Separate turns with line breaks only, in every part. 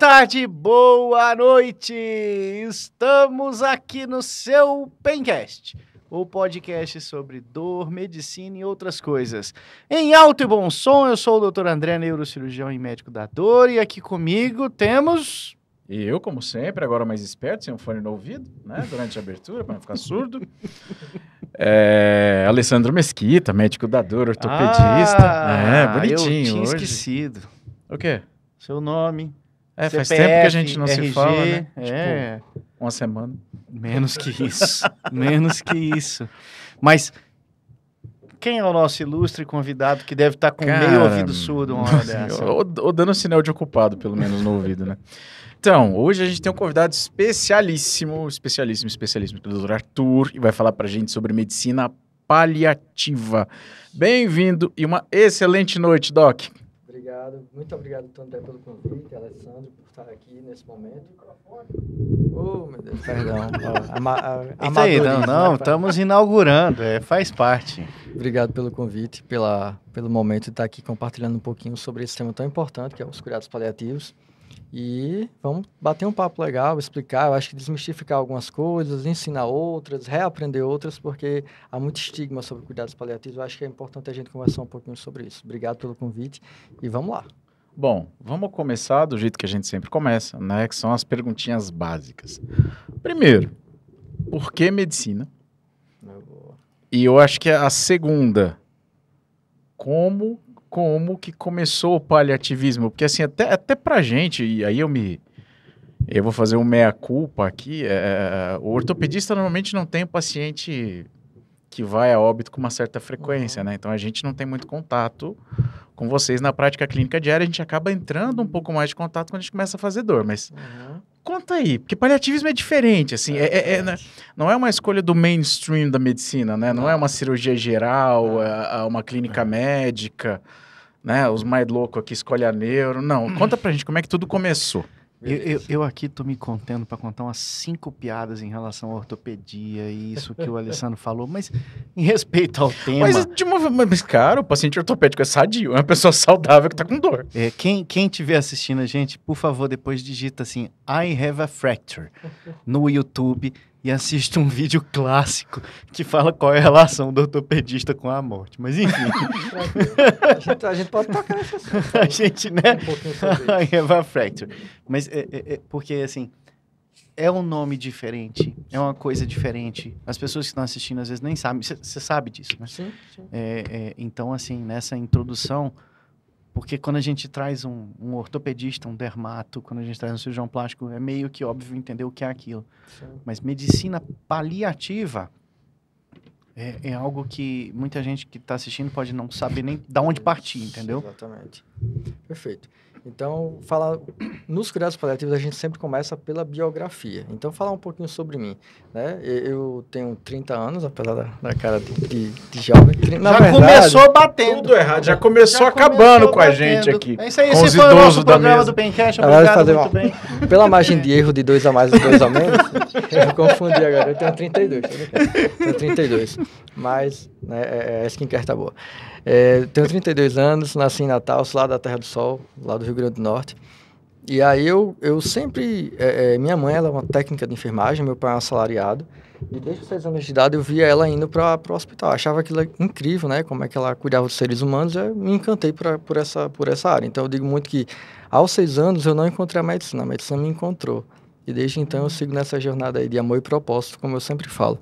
tarde, boa noite! Estamos aqui no seu Pencast, o podcast sobre dor, medicina e outras coisas. Em alto e bom som, eu sou o Dr. André, neurocirurgião e médico da dor, e aqui comigo temos.
E eu, como sempre, agora mais esperto, sem um fone no ouvido, né? Durante a abertura, para não ficar surdo. É, Alessandro Mesquita, médico da dor, ortopedista.
Ah,
é, bonitinho
Eu tinha
hoje.
esquecido.
O quê?
Seu nome.
É, faz
CPF,
tempo que a gente não se
RG,
fala, né?
É.
Tipo, uma semana.
Menos que isso. Menos que isso. Mas quem é o nosso ilustre convidado que deve estar com meio
Cara,
ouvido surdo uma hora dessa?
Ou, ou dando sinal de ocupado, pelo menos, no ouvido, né? Então, hoje a gente tem um convidado especialíssimo, especialíssimo, especialíssimo, o Dr. Arthur, e vai falar pra gente sobre medicina paliativa. Bem-vindo e uma excelente noite, Doc.
Obrigado, muito obrigado, Tondé, pelo convite, Alessandro, por estar aqui nesse momento. Oh, meu Deus, perdão. ama- a-
Isso aí, não,
amadorismo,
não,
né?
estamos inaugurando, é, faz parte.
Obrigado pelo convite, pela, pelo momento de estar aqui compartilhando um pouquinho sobre esse tema tão importante, que é os cuidados paliativos. E vamos bater um papo legal, explicar, eu acho que desmistificar algumas coisas, ensinar outras, reaprender outras, porque há muito estigma sobre cuidados paliativos. Eu acho que é importante a gente conversar um pouquinho sobre isso. Obrigado pelo convite e vamos lá.
Bom, vamos começar do jeito que a gente sempre começa, né? Que são as perguntinhas básicas. Primeiro, por que medicina? E eu acho que a segunda, como como que começou o paliativismo? Porque assim, até, até pra gente, e aí eu me eu vou fazer um meia-culpa aqui, é, o ortopedista normalmente não tem o paciente que vai a óbito com uma certa frequência, né? Então a gente não tem muito contato com vocês na prática clínica diária, a gente acaba entrando um pouco mais de contato quando a gente começa a fazer dor, mas Conta aí, porque paliativismo é diferente, assim, é, é- é, né, não é uma escolha do mainstream da medicina, né? Não é uma cirurgia geral, é, é uma clínica médica, né? Os mais loucos aqui escolhem a neuro. Não, conta pra gente como é que tudo começou.
Eu, eu, eu aqui tô me contendo para contar umas cinco piadas em relação à ortopedia e isso que o Alessandro falou, mas em respeito ao tema,
Mas, de uma, mas, cara, o paciente ortopédico é sadio, é uma pessoa saudável que tá com dor.
é, quem, quem estiver assistindo a gente, por favor, depois digita assim, I have a fracture no YouTube e assiste um vídeo clássico que fala qual é a relação do ortopedista com a morte. Mas enfim,
A gente, a gente pode tocar assunto.
a gente, né?
Um pouquinho sobre
have a fracture. Mas é, é- é porque, assim, é um nome diferente, é uma coisa diferente. As pessoas que estão assistindo às vezes nem sabem. Você sabe disso, né?
Sim, sim.
É, é, então, assim, nessa introdução, porque quando a gente traz um, um ortopedista, um dermato, quando a gente traz um cirurgião plástico, é meio que óbvio entender o que é aquilo.
sim.
Mas medicina paliativa é, é algo que muita gente que está assistindo pode não saber nem da onde partir, entendeu?
Exatamente. Perfeito. Então, falar nos cuidados paliativos a gente sempre começa pela biografia. Então, falar um pouquinho sobre mim, né? Eu tenho 30 anos, apesar da, da cara de, de, de jovem. Na
Já
verdade,
começou batendo.
Tudo errado, já começou
Já
acabando
começou
com a
batendo.
gente aqui.
É isso aí,
com
esse
os
foi o nosso programa
mesa.
do Pencast. Obrigado,
fazer
muito bem.
Pela margem de erro de dois a mais e dois a menos, eu confundi agora. Eu tenho 32, tô brincando. Tenho 32. Mas né, é, é, a skincare tá boa. É, tenho 32 anos, nasci em Natal, lá da Terra do Sol, lá do Rio Grande do Norte. E aí eu, eu sempre... é, é, minha mãe ela é uma técnica de enfermagem, meu pai é um assalariado. E desde os seis anos de idade eu via ela indo para o hospital. Achava aquilo incrível, né? Como é que ela cuidava dos seres humanos. Eu me encantei por, a- por, essa, por essa área. Então eu digo muito que aos seis anos eu não encontrei a medicina, a medicina me encontrou. E desde então eu sigo nessa jornada aí de amor e propósito, como eu sempre falo.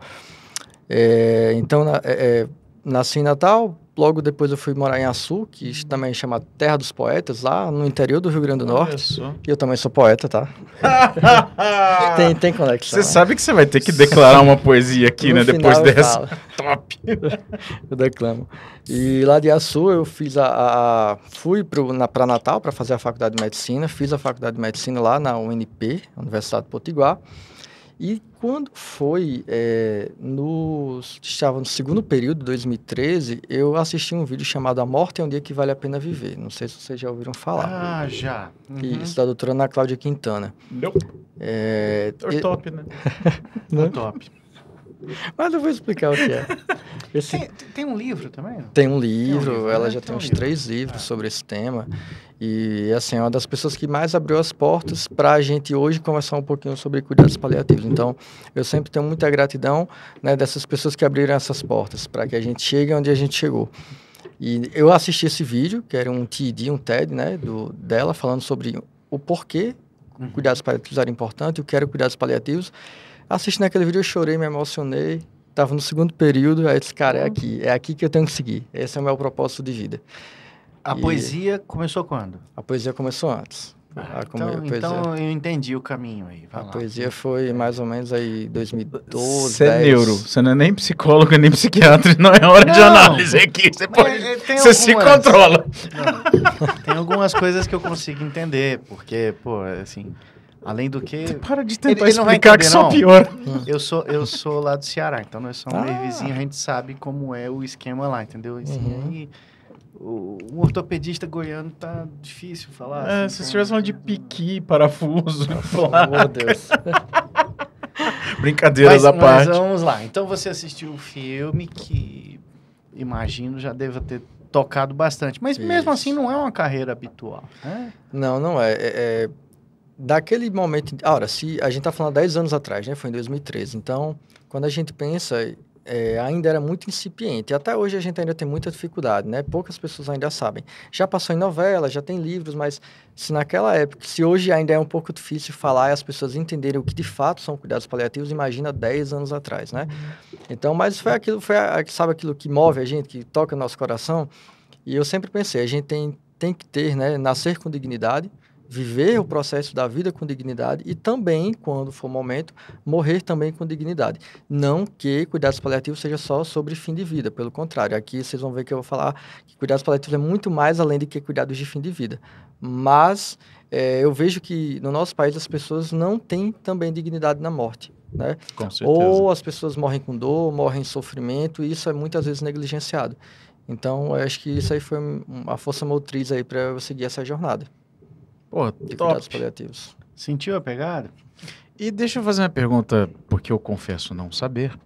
É, então, na- é, é, nasci em Natal, logo depois eu fui morar em Açu, que também chama Terra dos Poetas, lá no interior do Rio Grande do Norte. E eu também sou poeta, tá? Tem, tem conexão.
Você sabe que você vai ter que declarar uma poesia aqui, né? Depois dessa.
falo.
Top.
Eu declamo. E lá de Açu eu fiz a, a- a- fui para Natal para fazer a faculdade de medicina, fiz a faculdade de medicina lá na UNP, Universidade de Potiguar. E quando foi é, no estava no segundo período, 2013, eu assisti um vídeo chamado A Morte é um dia que vale a pena viver. Não sei se vocês já ouviram falar.
Ah, já. Uhum.
Isso da doutora Ana Cláudia Quintana.
Nope.
É, e-
top, né?
Tá top.
Mas eu vou explicar o que é. Esse
Tem, tem um livro também?
Tem um livro,
livro,
ela
né?
já
Tem
tem,
um
uns
livro.
três livros
Ah.
sobre esse tema. E, assim, é uma das pessoas que mais abriu as portas para a gente hoje conversar um pouquinho sobre cuidados paliativos. Então, eu sempre tenho muita gratidão né, dessas pessoas que abriram essas portas para que a gente chegue onde a gente chegou. E eu assisti esse vídeo, que era um TED, um TED, né, do, dela, falando sobre o porquê
Uhum.
cuidados paliativos era importante, o que era cuidados paliativos. Assistindo aquele vídeo, eu chorei, me emocionei. Tava no segundo período, aí eu disse, cara, é aqui, é aqui que eu tenho que seguir. Esse é o meu propósito de vida.
A
E-
poesia começou quando?
A poesia começou antes. A, come-
então,
poesia,
então eu entendi o caminho aí. Vai
a
lá.
poesia foi mais ou menos aí 2012,
Você é
10.
neuro, você não é nem psicólogo, nem psiquiatra, não é hora de
Não.
análise aqui. Você pode. Você se
algumas-
controla.
Não, tem algumas coisas que eu consigo entender, porque, pô, assim, além do que.
Para de
Ele-
tentar
ele não vai
explicar que
entender,
só
não.
piora.
Eu sou, eu sou lá do Ceará, então nós somos meio
Ah.
vizinhos, a gente sabe como é o esquema lá, entendeu? Assim,
Uhum.
aí, o, um ortopedista goiano tá difícil falar.
É,
assim,
se
então-
de piqui, parafuso,
de Deus.
brincadeiras
Mas,
à
mas
parte.
vamos lá. Então você assistiu o filme que imagino já deva ter tocado bastante. Mas mesmo
Isso.
assim não é uma carreira habitual. Né?
Não, não é. é, é daquele momento. Ora, se a gente tá falando há 10 anos atrás, né? Foi em 2013. Então, quando a gente pensa, é, ainda era muito incipiente. Até hoje a gente ainda tem muita dificuldade, né? Poucas pessoas ainda sabem. Já passou em novela, já tem livros, mas se naquela época, se hoje ainda é um pouco difícil falar e as pessoas entenderem o que de fato são cuidados paliativos, imagina 10 anos atrás, né? Então, mas foi aquilo, foi a, sabe aquilo que move a gente, que toca o nosso coração? E eu sempre pensei, a gente tem, tem que ter, né, nascer com dignidade, viver o processo da vida com dignidade e também, quando for o momento, morrer também com dignidade. Não que cuidados paliativos seja só sobre fim de vida, pelo contrário. Aqui vocês vão ver que eu vou falar que cuidados paliativos é muito mais além de que cuidados de fim de vida. Mas eh, eu vejo que no nosso país as pessoas não têm também dignidade na morte, né? Ou as pessoas morrem com dor, morrem em sofrimento, e isso é muitas vezes negligenciado. Então, eu acho que isso aí foi a força motriz aí para eu seguir essa jornada
Pô,
de
top.
cuidados paliativos.
Sentiu a pegada?
E deixa eu fazer uma pergunta, porque eu confesso não saber.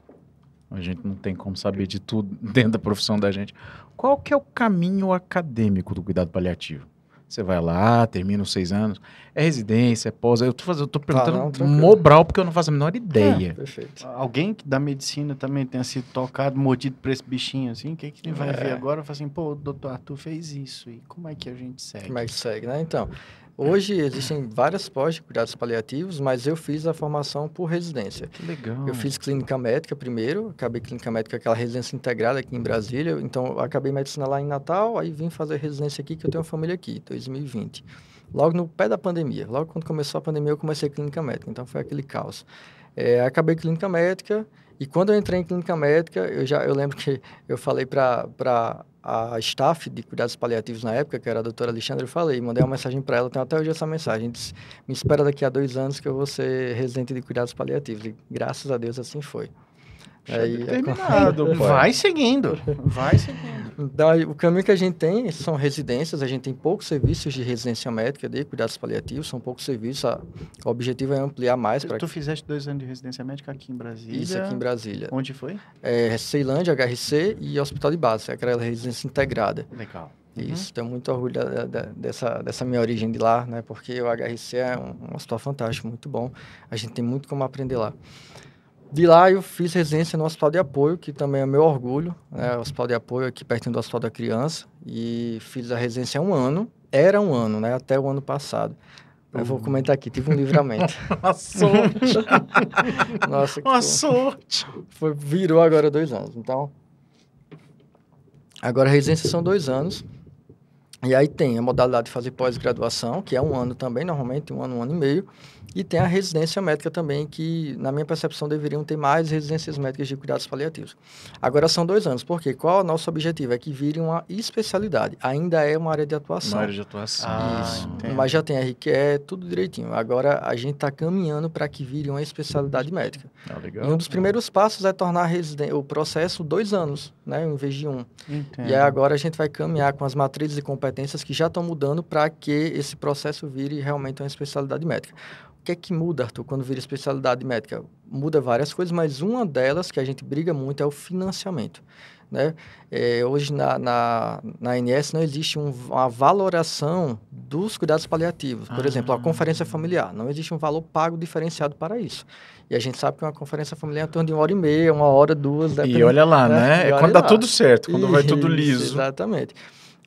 A gente não tem como saber de tudo dentro da profissão da gente. Qual que é o caminho acadêmico do cuidado paliativo? Você vai lá, termina os seis anos, é residência, é pós. Eu tô, fazendo, eu tô perguntando
não, tranquilo.
Mobral, porque eu não faço a menor ideia.
Perfeito.
Alguém que da medicina também tenha sido tocado, mordido por esse bichinho assim, o que, que ele vai
É.
ver agora? Fala assim, pô, o doutor Arthur fez isso, e como é que a gente segue?
Como é que segue, né? Então, hoje existem várias pós de cuidados paliativos, mas eu fiz a formação por residência.
Que legal.
Eu fiz clínica médica primeiro, acabei clínica médica, aquela residência integrada aqui em Brasília. Então, acabei medicina lá em Natal, aí vim fazer residência aqui, que eu tenho uma família aqui, 2020. Logo no pé da pandemia, logo quando começou a pandemia, eu comecei clínica médica, então foi aquele caos. É, acabei clínica médica, e quando eu entrei em clínica médica, eu já eu lembro que eu falei para a staff de cuidados paliativos na época, que era a doutora Alexandra, eu falei, mandei uma mensagem para ela, tenho até hoje essa mensagem, disse, me espera daqui a dois anos que eu vou ser residente de cuidados paliativos. E graças a Deus assim foi. Aí,
Determinado, pai.
Vai seguindo, vai seguindo.
Então, aí, o caminho que a gente tem são residências, a gente tem poucos serviços de residência médica de cuidados paliativos, são poucos serviços, a- o objetivo é ampliar mais
Tu, tu fizeste dois anos de residência médica aqui em Brasília.
isso aqui em Brasília.
Onde foi?
É, Ceilândia, HRC e Hospital de Base, aquela residência integrada.
Legal.
Isso, tenho muito orgulho da- da- dessa, dessa minha origem de lá, né? Porque o HRC é um, um hospital fantástico, muito bom. A gente tem muito como aprender lá. De lá eu fiz residência no Hospital de Apoio, que também é meu orgulho, né? O Hospital de Apoio aqui pertinho do Hospital da Criança. E fiz a residência um ano. Era um ano, né? Até o ano passado. Eu vou comentar aqui, tive um livramento.
Uma sorte.
Nossa, que
Uma sorte.
foi, virou agora dois anos. Então, agora a residência são dois anos. E aí tem a modalidade de fazer pós-graduação, que é um ano também, normalmente um ano, um ano e meio. E tem a residência médica também, que na minha percepção deveriam ter mais residências médicas de cuidados paliativos. Agora são dois anos, porque qual é o nosso objetivo? É que vire uma especialidade. Ainda é uma área de atuação.
Uma área de atuação.
Ah,
Isso,
entendo.
mas já tem RQE, tudo direitinho. Agora a gente está caminhando para que vire uma especialidade médica.
Ah,
E
legal.
um dos primeiros passos é tornar a o processo dois anos, né, em vez de um.
Entendo.
E aí agora a gente vai caminhar com as matrizes de competência competências que já estão mudando para que esse processo vire realmente uma especialidade médica. O que é que muda, Arthur, quando vira especialidade médica? Muda várias coisas, mas uma delas que a gente briga muito é o financiamento. Né? É, hoje na, na, na ANS não existe um, uma valoração dos cuidados paliativos. Por ah. exemplo, a conferência familiar. Não existe um valor pago diferenciado para isso. E a gente sabe que uma conferência familiar é em torno de uma hora e meia, uma hora, duas.
E olha lá, né? né? É quando dá tudo certo, quando isso, vai tudo liso.
Exatamente.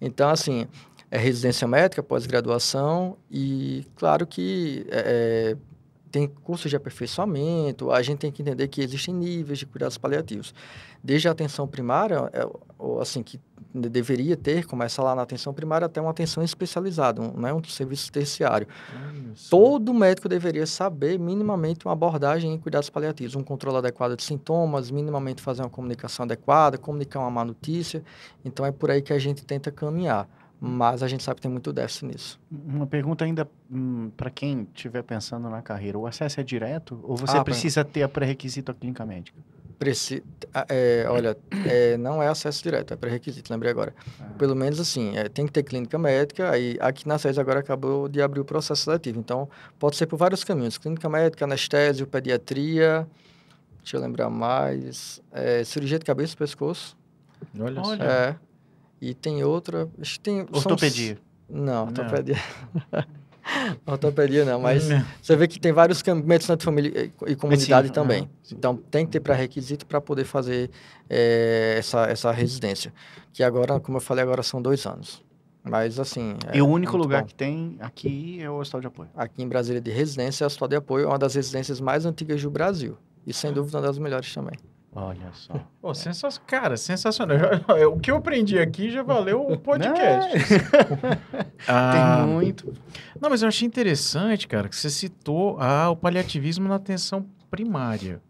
Então, assim, é residência médica, pós-graduação e, claro que é, é tem cursos de aperfeiçoamento, a gente tem que entender que existem níveis de cuidados paliativos. Desde a atenção primária, é, assim, que deveria ter, começa lá na atenção primária, até uma atenção especializada, um, né, um serviço terciário. Todo médico deveria saber minimamente uma abordagem em cuidados paliativos, um controle adequado de sintomas, minimamente fazer uma comunicação adequada, comunicar uma má notícia. Então, é por aí que a gente tenta caminhar mas a gente sabe que tem muito déficit nisso.
Uma pergunta ainda hum, para quem estiver pensando na carreira: o acesso é direto ou você ah, precisa pra... ter a pré-requisito à clínica médica?
Preci... É, olha, é, não é acesso direto, é pré-requisito, lembrei agora. Ah. Pelo menos assim, é, tem que ter clínica médica, aí aqui na SES agora acabou de abrir o processo seletivo. Então, pode ser por vários caminhos: clínica médica, anestésio, pediatria, deixa eu lembrar mais, é, cirurgia de cabeça e pescoço.
Olha, olha.
É, e tem outra. Acho que tem.
Ortopedia.
São, não, ortopedia. ortopedia não, mas não. você vê que tem vários medicina de família e comunidade Medicina, também. Então tem que ter pré-requisito para poder fazer é, essa, essa residência. Que agora, como eu falei, agora são dois anos. Mas assim.
É e o único lugar bom. que tem aqui é o Hospital de Apoio.
Aqui em Brasília de residência, é o Hospital de Apoio é uma das residências mais antigas do Brasil. E sem dúvida uma das melhores também.
Olha só.
Pô, sensa cara, sensacional. O que eu aprendi aqui já valeu o podcast.
ah, Tem muito.
Não, mas eu achei interessante, cara, que você citou ah, o paliativismo na atenção primária.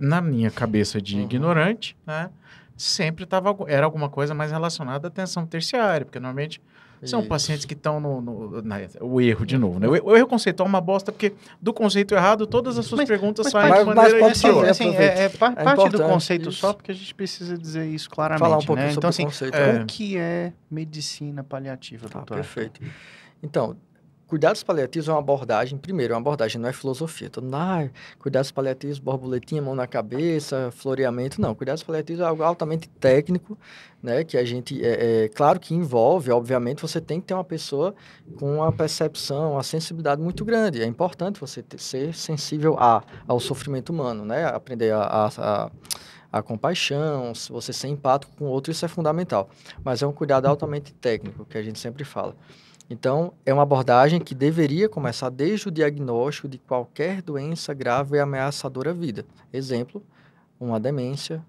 Na minha cabeça de uhum. ignorante, né? Sempre tava, era alguma coisa mais relacionada à atenção terciária, porque normalmente são Isso. pacientes que estão no, no na, o erro de novo, né? O, o, erro conceitual é uma bosta porque do conceito errado todas as suas mas, perguntas mas, saem
de maneira mas assim, assim, é, é, parte do conceito isso. só porque a gente precisa dizer isso claramente, Falar um pouco né? Então assim, é. o que é medicina paliativa, tá, doutor?
Perfeito. Então, Cuidados paliativos é uma abordagem, primeiro, é uma abordagem, não é filosofia. Todo mundo, ah, cuidados paliativos, borboletinha, mão na cabeça, floreamento. Não, cuidados paliativos é algo altamente técnico, né? Que a gente, é, é, claro que envolve, obviamente, você tem que ter uma pessoa com uma percepção, uma sensibilidade muito grande. É importante você ter, ser sensível a, ao sofrimento humano, né? Aprender a, a, a a compaixão, você ser empático com o outro, isso é fundamental. Mas é um cuidado altamente técnico, que a gente sempre fala. Então, é uma abordagem que deveria começar desde o diagnóstico de qualquer doença grave e ameaçadora à vida. Exemplo, uma demência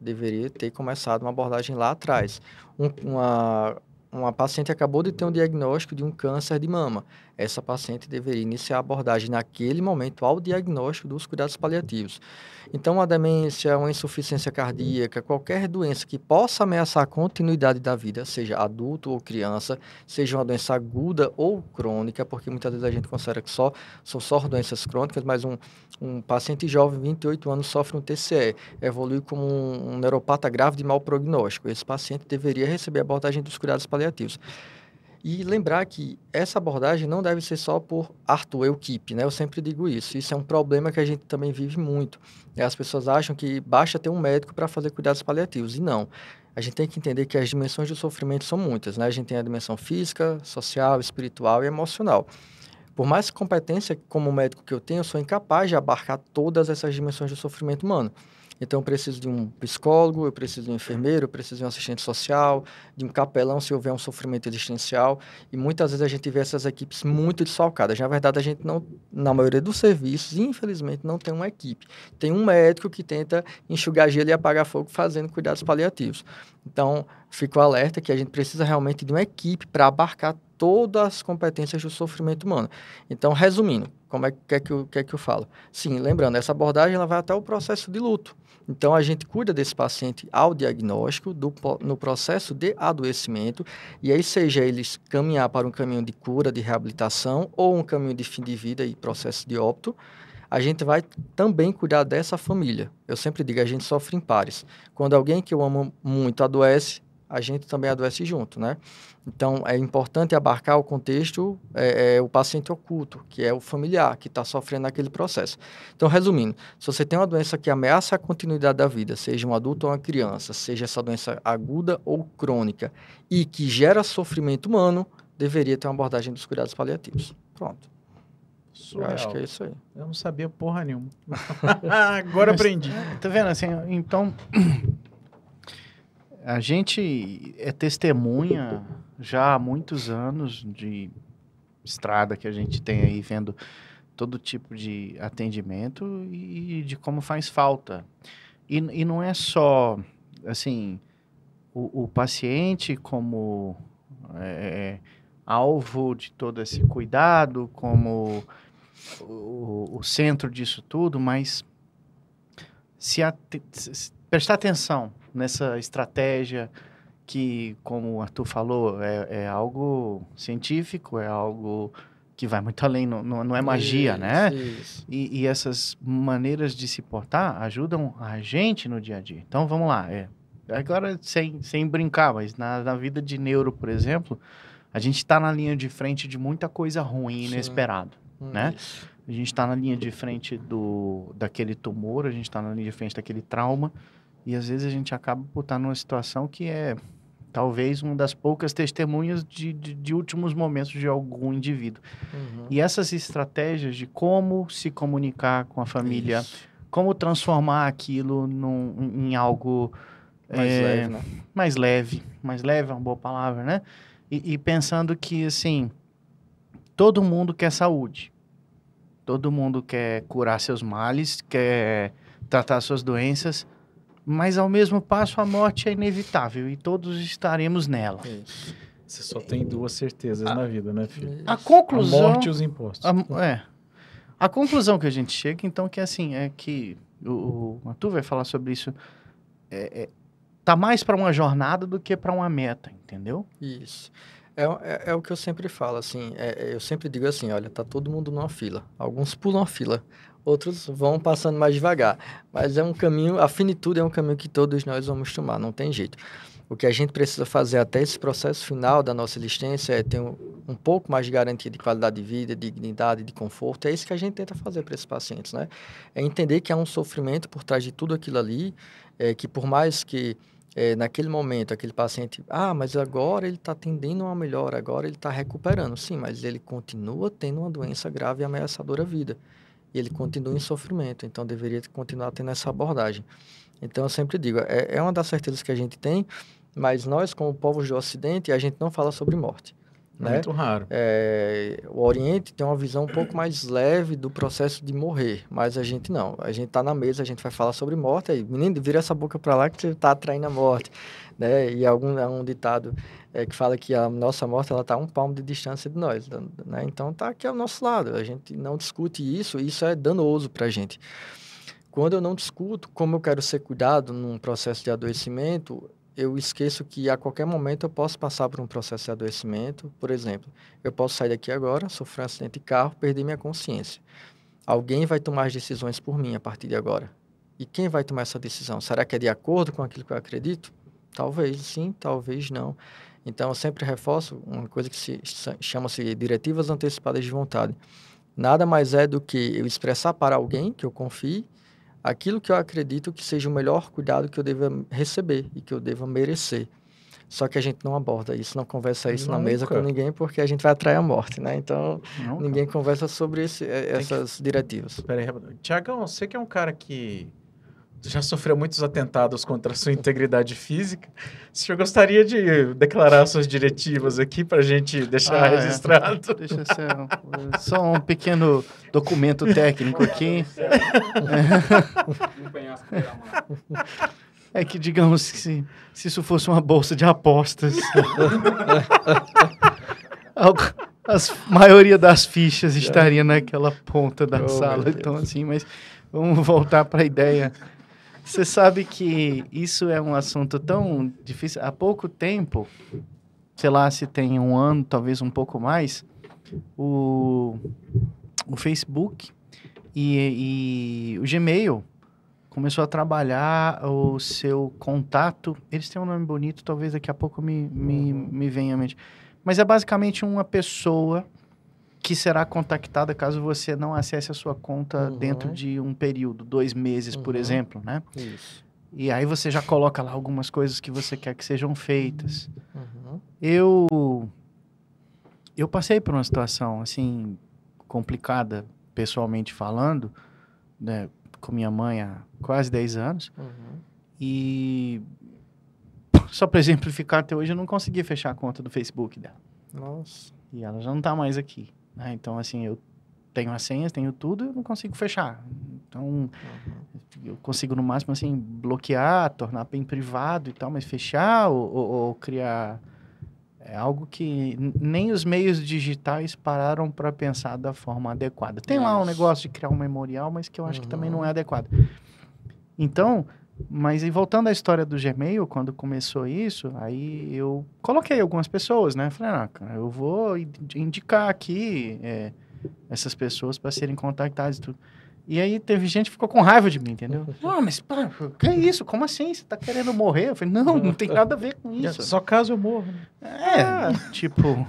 deveria ter começado uma abordagem lá atrás. Um, uma, uma paciente acabou de ter um diagnóstico de um câncer de mama. Essa paciente deveria iniciar a abordagem naquele momento ao diagnóstico dos cuidados paliativos. Então, uma demência, uma insuficiência cardíaca, qualquer doença que possa ameaçar a continuidade da vida, seja adulto ou criança, seja uma doença aguda ou crônica, porque muitas vezes a gente considera que só são só doenças crônicas, mas um, um paciente jovem, 28 anos, sofre um TCE, evolui como um, um neuropata grave de mau prognóstico. Esse paciente deveria receber a abordagem dos cuidados paliativos. E lembrar que essa abordagem não deve ser só por Arthur Equipe, né? Eu sempre digo isso. Isso é um problema que a gente também vive muito. As pessoas acham que basta ter um médico para fazer cuidados paliativos. E não. A gente tem que entender que as dimensões do sofrimento são muitas, né? A gente tem a dimensão física, social, espiritual e emocional. Por mais competência como médico que eu tenho, eu sou incapaz de abarcar todas essas dimensões do sofrimento humano. Então, eu preciso de um psicólogo, eu preciso de um enfermeiro, eu preciso de um assistente social, de um capelão se houver um sofrimento existencial. E muitas vezes a gente vê essas equipes muito desfalcadas. Na verdade, a gente não, na maioria dos serviços, infelizmente, não tem uma equipe. Tem um médico que tenta enxugar gelo e apagar fogo fazendo cuidados paliativos. Então, fico alerta que a gente precisa realmente de uma equipe para abarcar todas as competências do sofrimento humano. Então, resumindo, como é que, é que, eu, que é que eu falo? Sim, lembrando, essa abordagem ela vai até o processo de luto. Então, a gente cuida desse paciente ao diagnóstico, do, no processo de adoecimento, e aí, seja eles caminhar para um caminho de cura, de reabilitação, ou um caminho de fim de vida e processo de óbito, a gente vai também cuidar dessa família. Eu sempre digo, a gente sofre em pares. Quando alguém que eu amo muito adoece, a gente também adoece junto, né? Então, é importante abarcar o contexto, é, é, o paciente oculto, que é o familiar, que está sofrendo aquele processo. Então, resumindo, se você tem uma doença que ameaça a continuidade da vida, seja um adulto ou uma criança, seja essa doença aguda ou crônica, e que gera sofrimento humano, deveria ter uma abordagem dos cuidados paliativos. Pronto.
Surreal.
Eu acho que é isso aí.
Eu não sabia porra nenhuma. Agora aprendi.
Tá vendo assim? Então, a gente é testemunha já há muitos anos de estrada que a gente tem aí vendo todo tipo de atendimento e de como faz falta. E, e não é só, assim, o, o paciente como é, alvo de todo esse cuidado, como o, o centro disso tudo, mas se, se prestar atenção nessa estratégia que, como o Arthur falou, é, é algo científico, é algo que vai muito além, não, não, é magia,
Isso,
né?
Isso.
E, e essas maneiras de se portar ajudam a gente no dia a dia. Então vamos lá. É. Agora, sem, sem brincar, mas na, na vida de neuro, por exemplo, a gente está na linha de frente de muita coisa ruim,
Sim.
inesperado. né?
Isso.
A gente está na linha de frente do, daquele tumor, a gente está na linha de frente daquele trauma, e às vezes a gente acaba por estar numa situação que é talvez uma das poucas testemunhas de, de, de últimos momentos de algum indivíduo.
Uhum.
E essas estratégias de como se comunicar com a família,
Isso.
como transformar aquilo num, em algo
Mais
é,
leve, né?
mais leve, mais leve é uma boa palavra, né? E, e pensando que, assim, todo mundo quer saúde. Todo mundo quer curar seus males, quer tratar suas doenças, mas ao mesmo passo a morte é inevitável e todos estaremos nela.
Isso.
Você só tem duas certezas na vida, né, filho?
A
A
conclusão...
morte e os impostos.
A, é. A conclusão que a gente chega, então, que assim, é que o, o Arthur vai falar sobre isso. É, é, tá mais para uma jornada do que para uma meta, entendeu?
Isso. É, é, é o que eu sempre falo, assim, é- é- eu sempre digo assim, olha, tá todo mundo numa fila. Alguns pulam a fila, outros vão passando mais devagar. Mas é um caminho, a finitude é um caminho que todos nós vamos tomar, não tem jeito. O que a gente precisa fazer até esse processo final da nossa existência é ter um, um pouco mais de garantia de qualidade de vida, de dignidade, de conforto. É isso que a gente tenta fazer para esses pacientes, né? É entender que há um sofrimento por trás de tudo aquilo ali, é, que por mais que é, naquele momento aquele paciente, ah, mas agora ele está tendendo a uma melhora, agora ele está recuperando. Sim, mas ele continua tendo uma doença grave e ameaçadora à vida. E ele continua em sofrimento, então deveria continuar tendo essa abordagem. Então eu sempre digo, é, é uma das certezas que a gente tem, mas nós, como povos do Ocidente, a gente não fala sobre morte. Né?
Muito raro.
É, o Oriente tem uma visão um pouco mais leve do processo de morrer, mas a gente não. A gente tá na mesa, a gente vai falar sobre morte, aí, menino, vira essa boca para lá que você tá atraindo a morte, né? E algum é um ditado é, que fala que a nossa morte ela tá a um palmo de distância de nós, né? Então tá aqui ao nosso lado. A gente não discute isso, isso é danoso para a gente. Quando eu não discuto como eu quero ser cuidado num processo de adoecimento, eu esqueço que a qualquer momento eu posso passar por um processo de adoecimento. Por exemplo, eu posso sair daqui agora, sofrer um acidente de carro, perder minha consciência. Alguém vai tomar as decisões por mim a partir de agora. E quem vai tomar essa decisão? Será que é de acordo com aquilo que eu acredito? Talvez sim, talvez não. Então, eu sempre reforço uma coisa que se chama-se diretivas antecipadas de vontade. Nada mais é do que eu expressar para alguém que eu confie aquilo que eu acredito que seja o melhor cuidado que eu deva receber e que eu deva merecer. Só que a gente não aborda isso, não conversa isso na mesa com
Nunca.
ninguém, porque a gente vai atrair a morte, né? Então,
Não,
ninguém conversa sobre esse, eh, essas diretivas.
Pera aí, rapidão. Tiagão, você que é um cara que já sofreu muitos atentados contra a sua integridade física, o senhor gostaria de declarar suas diretivas aqui pra gente deixar
Ah, é.
registrado?
Deixa ser um- só um pequeno documento técnico aqui.
Um.
É que, digamos que se, se isso fosse uma bolsa de apostas, a maioria das fichas estaria naquela ponta da
Oh,
sala. Então, assim, mas vamos voltar para a ideia. Você sabe que isso é um assunto tão difícil. Há pouco tempo, sei lá se tem um ano, talvez um pouco mais, o, o Facebook e, e o Gmail começou a trabalhar o seu contato. Eles têm um nome bonito, talvez daqui a pouco me, me, me venha à mente. Mas é basicamente uma pessoa que será contactada caso você não acesse a sua conta
Uhum.
dentro de um período, dois meses, por
Uhum.
exemplo, né?
Isso.
E aí você já coloca lá algumas coisas que você quer que sejam feitas.
Uhum.
Eu eu passei por uma situação assim complicada, pessoalmente falando, né, com minha mãe há quase 10 anos
Uhum.
e só para exemplificar até hoje eu não consegui fechar a conta do Facebook dela.
Nossa.
E ela já não tá mais aqui, né? Então assim, eu tenho as senhas, tenho tudo, eu não consigo fechar. Então,
Uhum.
eu consigo no máximo assim bloquear, tornar bem privado e tal, mas fechar ou, ou- ou criar é algo que nem os meios digitais pararam para pensar da forma adequada. Tem lá um negócio de criar um memorial, mas que eu acho que também não
Uhum.
é adequado. Então, mas e voltando à história do Gmail, quando começou isso, aí eu coloquei algumas pessoas, né? Falei, ah, cara, eu vou in- indicar aqui é, essas pessoas para serem contactadas e tudo. E aí teve gente que ficou com raiva de mim, entendeu? Ah, mas pá, que isso? Como assim? Você tá querendo morrer? Eu falei, não, não tem nada a ver com isso.
Só caso eu morra. né?
É, tipo,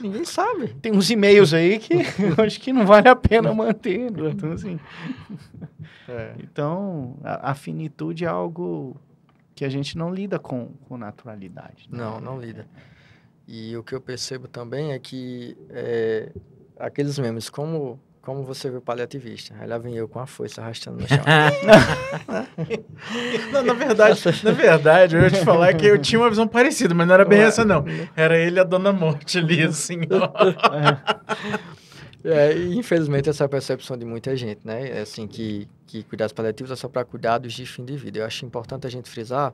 Ninguém sabe.
tem uns e-mails aí que eu acho que não vale a pena manter. né? Então, assim,
É.
então a, a finitude é algo que a gente não lida com, com naturalidade. né?
Não, não lida. E o que eu percebo também é que é, aqueles memes, como, como você vê o paliativista, aí lá vem eu com a foice arrastando no chão.
Não, na verdade, na verdade, eu ia te falar que eu tinha uma visão parecida, mas não era bem
Ué.
essa, não. Era ele e a Dona Morte ali, assim, ó.
É, infelizmente essa é a percepção de muita gente, né? É assim que, que cuidados paliativos é só para cuidados de fim de vida. Eu acho importante a gente frisar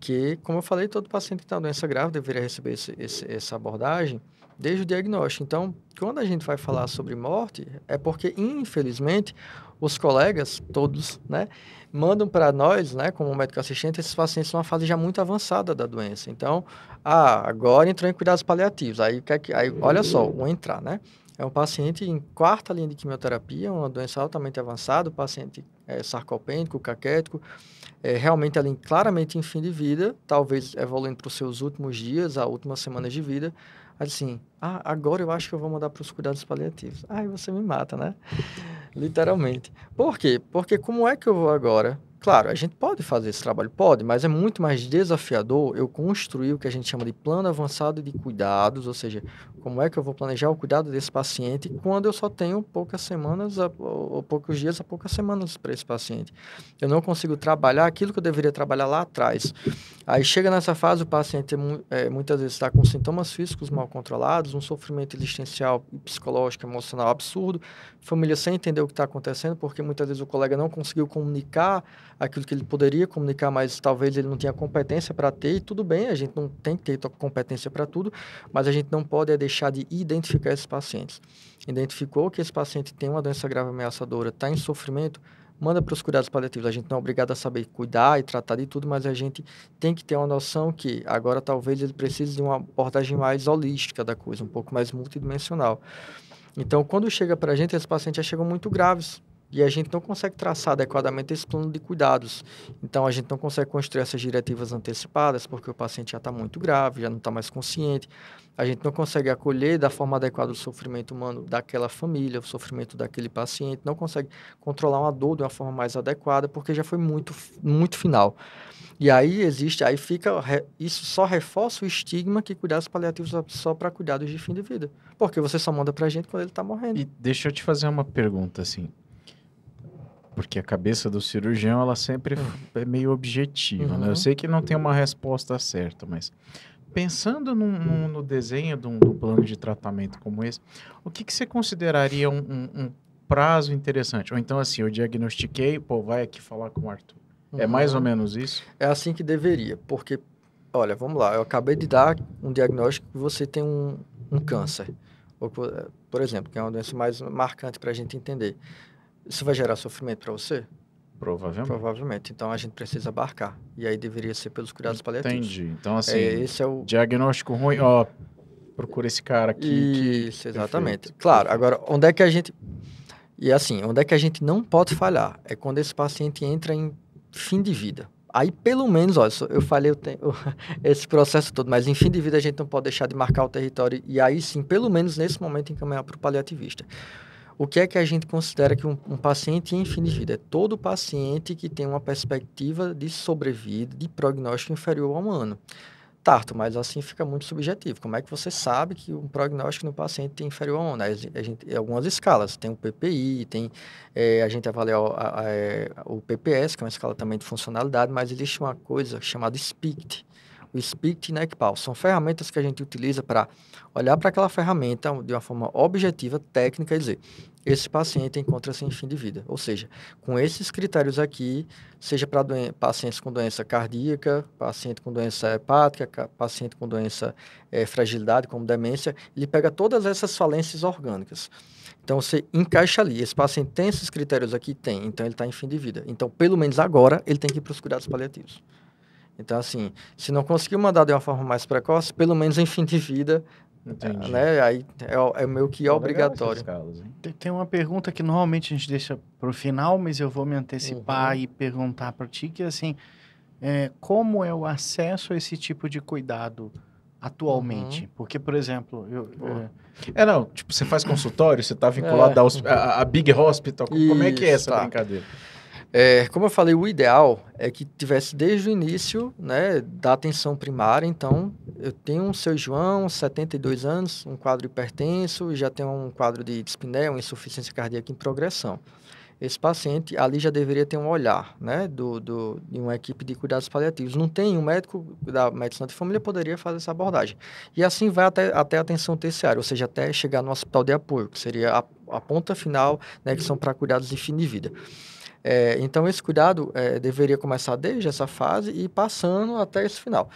que, como eu falei, todo paciente que tem uma doença grave deveria receber esse, esse- essa abordagem desde o diagnóstico. Então, quando a gente vai falar sobre morte, é porque, infelizmente, os colegas, todos, né, mandam para nós, né, como médico assistente, esses pacientes numa fase já muito avançada da doença. Então, ah, agora entrou em cuidados paliativos. Aí, é aí olha só, o entrar, né? É um paciente em quarta linha de quimioterapia, uma doença altamente avançada, o paciente é sarcopênico, caquético, é, realmente ali claramente em fim de vida, talvez evoluindo para os seus últimos dias, as últimas semanas de vida, assim, ah, agora eu acho que eu vou mandar para os cuidados paliativos. Ai, você me mata, né? Literalmente. Por quê? Porque como é que eu vou agora? Claro, a gente pode fazer esse trabalho, pode, mas é muito mais desafiador eu construir o que a gente chama de plano avançado de cuidados, ou seja, como é que eu vou planejar o cuidado desse paciente quando eu só tenho poucas semanas, ou ou poucos dias a poucas semanas para esse paciente. Eu não consigo trabalhar aquilo que eu deveria trabalhar lá atrás. Aí chega nessa fase, o paciente mu- eh, muitas vezes está com sintomas físicos mal controlados, um sofrimento existencial psicológico, emocional absurdo, família sem entender o que está acontecendo, porque muitas vezes o colega não conseguiu comunicar aquilo que ele poderia comunicar, mas talvez ele não tinha competência para ter, e tudo bem, a gente não tem que ter competência para tudo, mas a gente não pode é deixar de identificar esses pacientes. Identificou que esse paciente tem uma doença grave ameaçadora, está em sofrimento, manda para os cuidados paliativos. A gente não é obrigado a saber cuidar e tratar de tudo, mas a gente tem que ter uma noção que agora talvez ele precise de uma abordagem mais holística da coisa, um pouco mais multidimensional. Então, quando chega para a gente, esses pacientes já chegam muito graves. E a gente não consegue traçar adequadamente esse plano de cuidados. Então, a gente não consegue construir essas diretivas antecipadas, porque o paciente já está muito grave, já não está mais consciente. A gente não consegue acolher da forma adequada o sofrimento humano daquela família, o sofrimento daquele paciente, não consegue controlar uma dor de uma forma mais adequada, porque já foi muito, muito final. E aí existe, aí fica, isso só reforça o estigma que cuidados paliativos só para cuidados de fim de vida. Porque você só manda pra gente quando ele está morrendo.
E deixa eu te fazer uma pergunta, assim. Porque a cabeça do cirurgião, ela sempre é meio objetiva, né? Eu
Uhum.
sei que não tem uma resposta certa, mas pensando num- num- no desenho de um, de um plano de tratamento como esse, o que, que você consideraria um, um- um prazo interessante? Ou então, assim, eu diagnostiquei, pô, vai aqui falar com o Arthur. É mais ou
Uhum.
menos isso?
É assim que deveria, porque, olha, vamos lá, eu acabei de dar um diagnóstico que você tem um, câncer, ou, por exemplo, que é uma doença mais marcante para a gente entender. Isso vai gerar sofrimento para você?
Provavelmente.
Provavelmente. Então a gente precisa abarcar. E aí deveria ser pelos cuidados paliativos.
Entendi. Então, assim,
É, esse é o.
diagnóstico ruim, ó, procura esse cara aqui. que-
Isso, exatamente.
Perfeito,
Claro, agora, onde é que a gente. E assim, onde é que a gente não pode falhar? É quando esse paciente entra em fim de vida. Aí, pelo menos, olha, eu falei eu tenho, esse processo todo, mas em fim de vida a gente não pode deixar de marcar o território e aí sim, pelo menos nesse momento, encaminhar para o paliativista. O que é que a gente considera que um, um, paciente em fim de vida? É todo paciente que tem uma perspectiva de sobrevida, de prognóstico inferior a um ano. Tarto, mas assim fica muito subjetivo. Como é que você sabe que um prognóstico no paciente é inferior a um? A gente, algumas escalas, tem o PPI, tem, é, a gente avalia o, a, a, é, o PPS, que é uma escala também de funcionalidade, mas existe uma coisa chamada SPICT, o SPICT e NECPAL. São ferramentas que a gente utiliza para olhar para aquela ferramenta de uma forma objetiva, técnica e dizer, esse paciente encontra-se em fim de vida. Ou seja, com esses critérios aqui, seja para pacientes com doença cardíaca, paciente com doença hepática, paciente com doença é, fragilidade, como demência, ele pega todas essas falências orgânicas. Então, você encaixa ali. Esse paciente tem esses critérios aqui? Tem. Então, ele está em fim de vida. Então, pelo menos agora, ele tem que ir para os cuidados paliativos. Então, assim, se não conseguir mandar de uma forma mais precoce, pelo menos em fim de vida, Entendi. né? Aí é, é meio que obrigatório.
Casos, tem, tem, uma pergunta que normalmente a gente deixa para o final, mas eu vou me antecipar uhum. e perguntar para ti, que assim, é, como é o acesso a esse tipo de cuidado atualmente? Uhum. Porque, por exemplo, eu,
uhum. é... é... não, tipo, você faz consultório, você está vinculado é. a, a, Big Hospital, Isso, como é que é essa tá. brincadeira?
É, como eu falei, o ideal é que tivesse desde o início né, da atenção primária. Então, eu tenho um seu João, 72 anos, um quadro hipertenso já tem um quadro de uma insuficiência cardíaca em progressão. Esse paciente ali já deveria ter um olhar né, do, do, de uma equipe de cuidados paliativos. Não tem, um médico da medicina de família poderia fazer essa abordagem. E assim vai até, até a atenção terciária, ou seja, até chegar no hospital de apoio, que seria a, a ponta final, né, que são para cuidados de fim de vida. É, então, esse cuidado é, deveria começar desde essa fase e passando até esse final.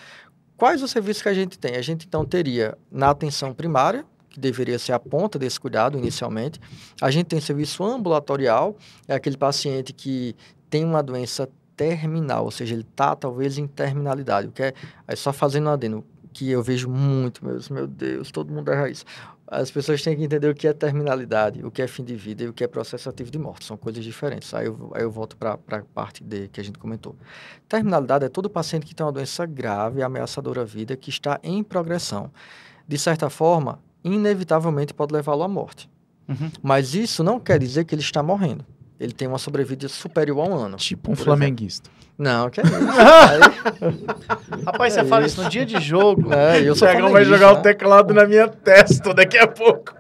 Quais os serviços que a gente tem? A gente, então, teria na atenção primária, que deveria ser a ponta desse cuidado inicialmente. A gente tem serviço ambulatorial, é aquele paciente que tem uma doença terminal, ou seja, ele está talvez em terminalidade. O que é, é só fazendo um que eu vejo muito, meu Deus, todo mundo erra isso. As pessoas têm que entender o que é terminalidade, o que é fim de vida e o que é processo ativo de morte. São coisas diferentes. Aí eu, aí eu volto para a parte D que a gente comentou. Terminalidade é todo paciente que tem uma doença grave, ameaçadora à vida, que está em progressão. De certa forma, inevitavelmente pode levá-lo à morte. Uhum. Mas isso não quer dizer que ele está morrendo ele tem uma sobrevida superior a um ano.
Tipo um flamenguista.
Exemplo. Não, que é isso.
Aí... Rapaz, você é fala isso no dia de jogo.
É, eu sou o vai jogar né? o teclado na minha testa daqui a pouco.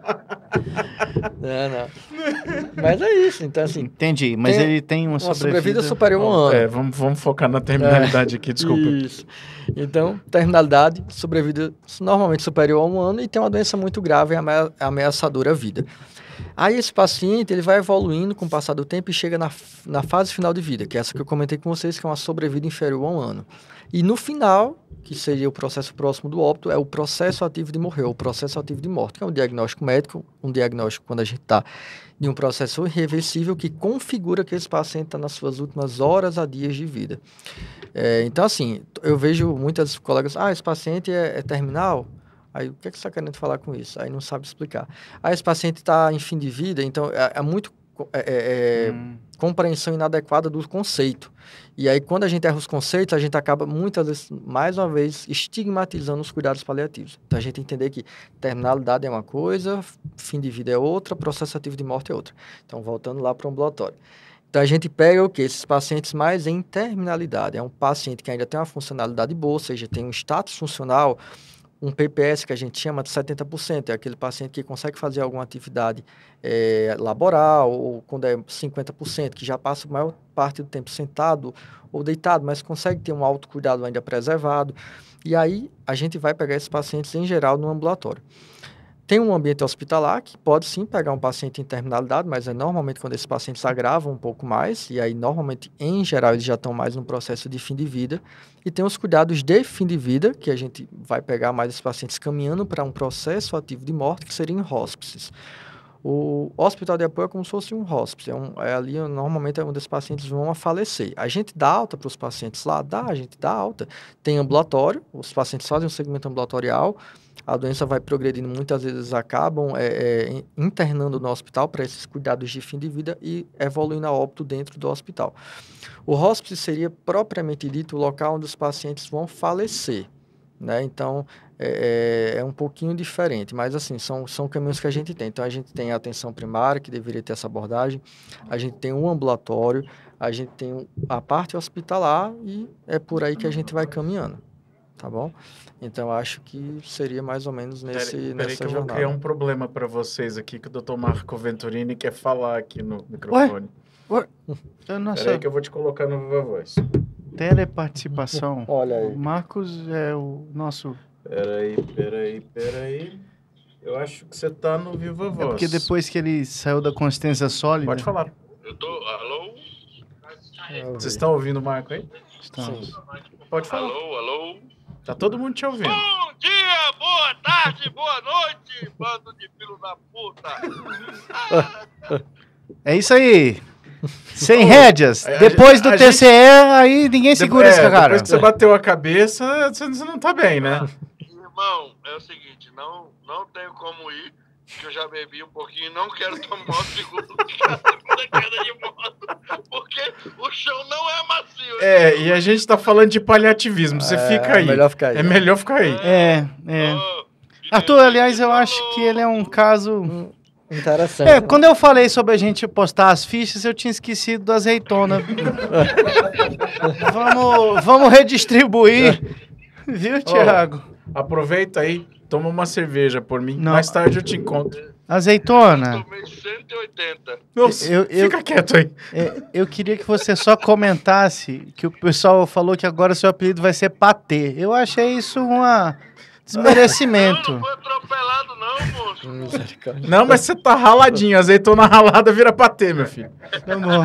Não, não. Mas é isso, então assim...
Entendi, mas tem ele tem uma, uma sobrevida... sobrevida
superior a um ano.
É, vamos, vamos focar na terminalidade é. aqui, desculpa. Isso.
Então, terminalidade, sobrevida normalmente superior a um ano e tem uma doença muito grave e ameaçadora à vida. Aí esse paciente ele vai evoluindo com o passar do tempo e chega na, na fase final de vida, que é essa que eu comentei com vocês, que é uma sobrevida inferior a um ano. E no final, que seria o processo próximo do óbito, é o processo ativo de morrer, o processo ativo de morte, que é um diagnóstico médico, um diagnóstico quando a gente está em um processo irreversível que configura que esse paciente está nas suas últimas horas a dias de vida. É, então, assim, eu vejo muitas colegas, ah, esse paciente é, é terminal? Aí, o que, é que você está querendo falar com isso? Aí não sabe explicar. Aí, esse paciente está em fim de vida, então é, é muito é, é, é, hum. compreensão inadequada do conceito. E aí, quando a gente erra os conceitos, a gente acaba, muitas vezes, mais uma vez, estigmatizando os cuidados paliativos. Então, a gente entender que terminalidade é uma coisa, fim de vida é outra, processo ativo de morte é outra. Então, voltando lá para o ambulatório. Então, a gente pega o que? Esses pacientes mais em terminalidade. É um paciente que ainda tem uma funcionalidade boa, ou seja, tem um status funcional um PPS que a gente chama de 70%, é aquele paciente que consegue fazer alguma atividade é, laboral, ou quando é 50%, que já passa a maior parte do tempo sentado ou deitado, mas consegue ter um autocuidado ainda preservado. E aí a gente vai pegar esses pacientes em geral no ambulatório. Tem um ambiente hospitalar que pode sim pegar um paciente em terminalidade, mas é normalmente quando esses pacientes agravam um pouco mais, e aí normalmente, em geral, eles já estão mais no processo de fim de vida. E tem os cuidados de fim de vida, que a gente vai pegar mais esses pacientes caminhando para um processo ativo de morte, que seria em hóspices. O hospital de apoio é como se fosse um hospice. É, um, é ali, normalmente, é onde esses pacientes vão a falecer. A gente dá alta para os pacientes lá? Dá, a gente dá alta. Tem ambulatório, os pacientes fazem um segmento ambulatorial, a doença vai progredindo, muitas vezes acabam é, é, internando no hospital para esses cuidados de fim de vida e evoluindo a óbito dentro do hospital. O hospice seria propriamente dito o local onde os pacientes vão falecer. Né? Então, é, é, um pouquinho diferente, mas assim, são, são caminhos que a gente tem. Então, a gente tem a atenção primária, que deveria ter essa abordagem, a gente tem um ambulatório, a gente tem a parte hospitalar e é por aí que a gente vai caminhando, tá bom? Então, acho que seria mais ou menos nesse,
peraí,
nessa
peraí que eu
jornada.
vou criar um problema para vocês aqui, que o Dr. Marco Venturini quer falar aqui no microfone.
Eu não
Peraí que eu vou te colocar no Viva Voz.
teleparticipação.
Olha
O
aí.
Marcos é o nosso.
Peraí, peraí, peraí. Eu acho que você tá no Viva Voz.
É porque depois que ele saiu da consistência sólida.
Pode falar.
Eu tô. Alô?
Vocês estão ouvindo o Marco aí?
Estamos.
Pode falar.
Alô, alô?
Tá todo mundo te ouvindo.
Bom dia, boa tarde, boa noite, bando de filho da puta.
É isso aí. Sem rédeas.
a-
Depois do
a
TCE, aí ninguém segura
é,
esse cara.
Depois que você bateu a cabeça, você você não tá bem, né?
Irmão, é o seguinte, não, não tenho como ir, que eu já bebi um pouquinho e não quero tomar o segundo segunda queda de moto, porque o chão não é macio.
É, e a gente tá falando de paliativismo. Você
É,
fica aí.
melhor ficar aí.
É melhor ficar aí.
É, é.
Ô,
Arthur, aliás, eu acho que ele é um caso.
Interessante.
É, quando eu falei sobre a gente postar as fichas, eu tinha esquecido da azeitona. vamos, vamos redistribuir. Viu, Thiago?
Aproveita aí, toma uma cerveja por mim.
Não.
Mais tarde eu te encontro.
Azeitona,
Tomei 180.
Nossa,
Eu- eu-
fica quieto aí.
é, eu queria que você só comentasse que o pessoal falou que agora seu apelido vai ser Patê. Eu achei isso um
Não,
desmerecimento.
não foi atropelado não, moço.
Não, mas você tá raladinho. Azeitona ralada vira patê, meu filho.
Tá bom.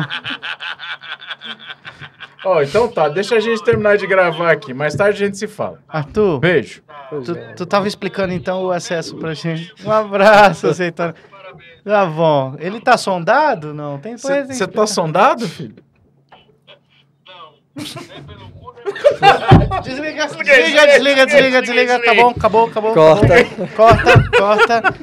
Ó, então tá, deixa a gente terminar de gravar aqui. Mais tarde a gente se fala.
Arthur,
Beijo.
Tu,
é.
tu tava explicando então o acesso pra gente. Um abraço, Azeitona. Tá bom. Ele tá sondado? Não, tem coisa.
Você tá sondado, filho?
Desliga, desliga, desliga, desliga, desliga. Tá bom, acabou, acabou.
Corta.
acabou. Corta, corta.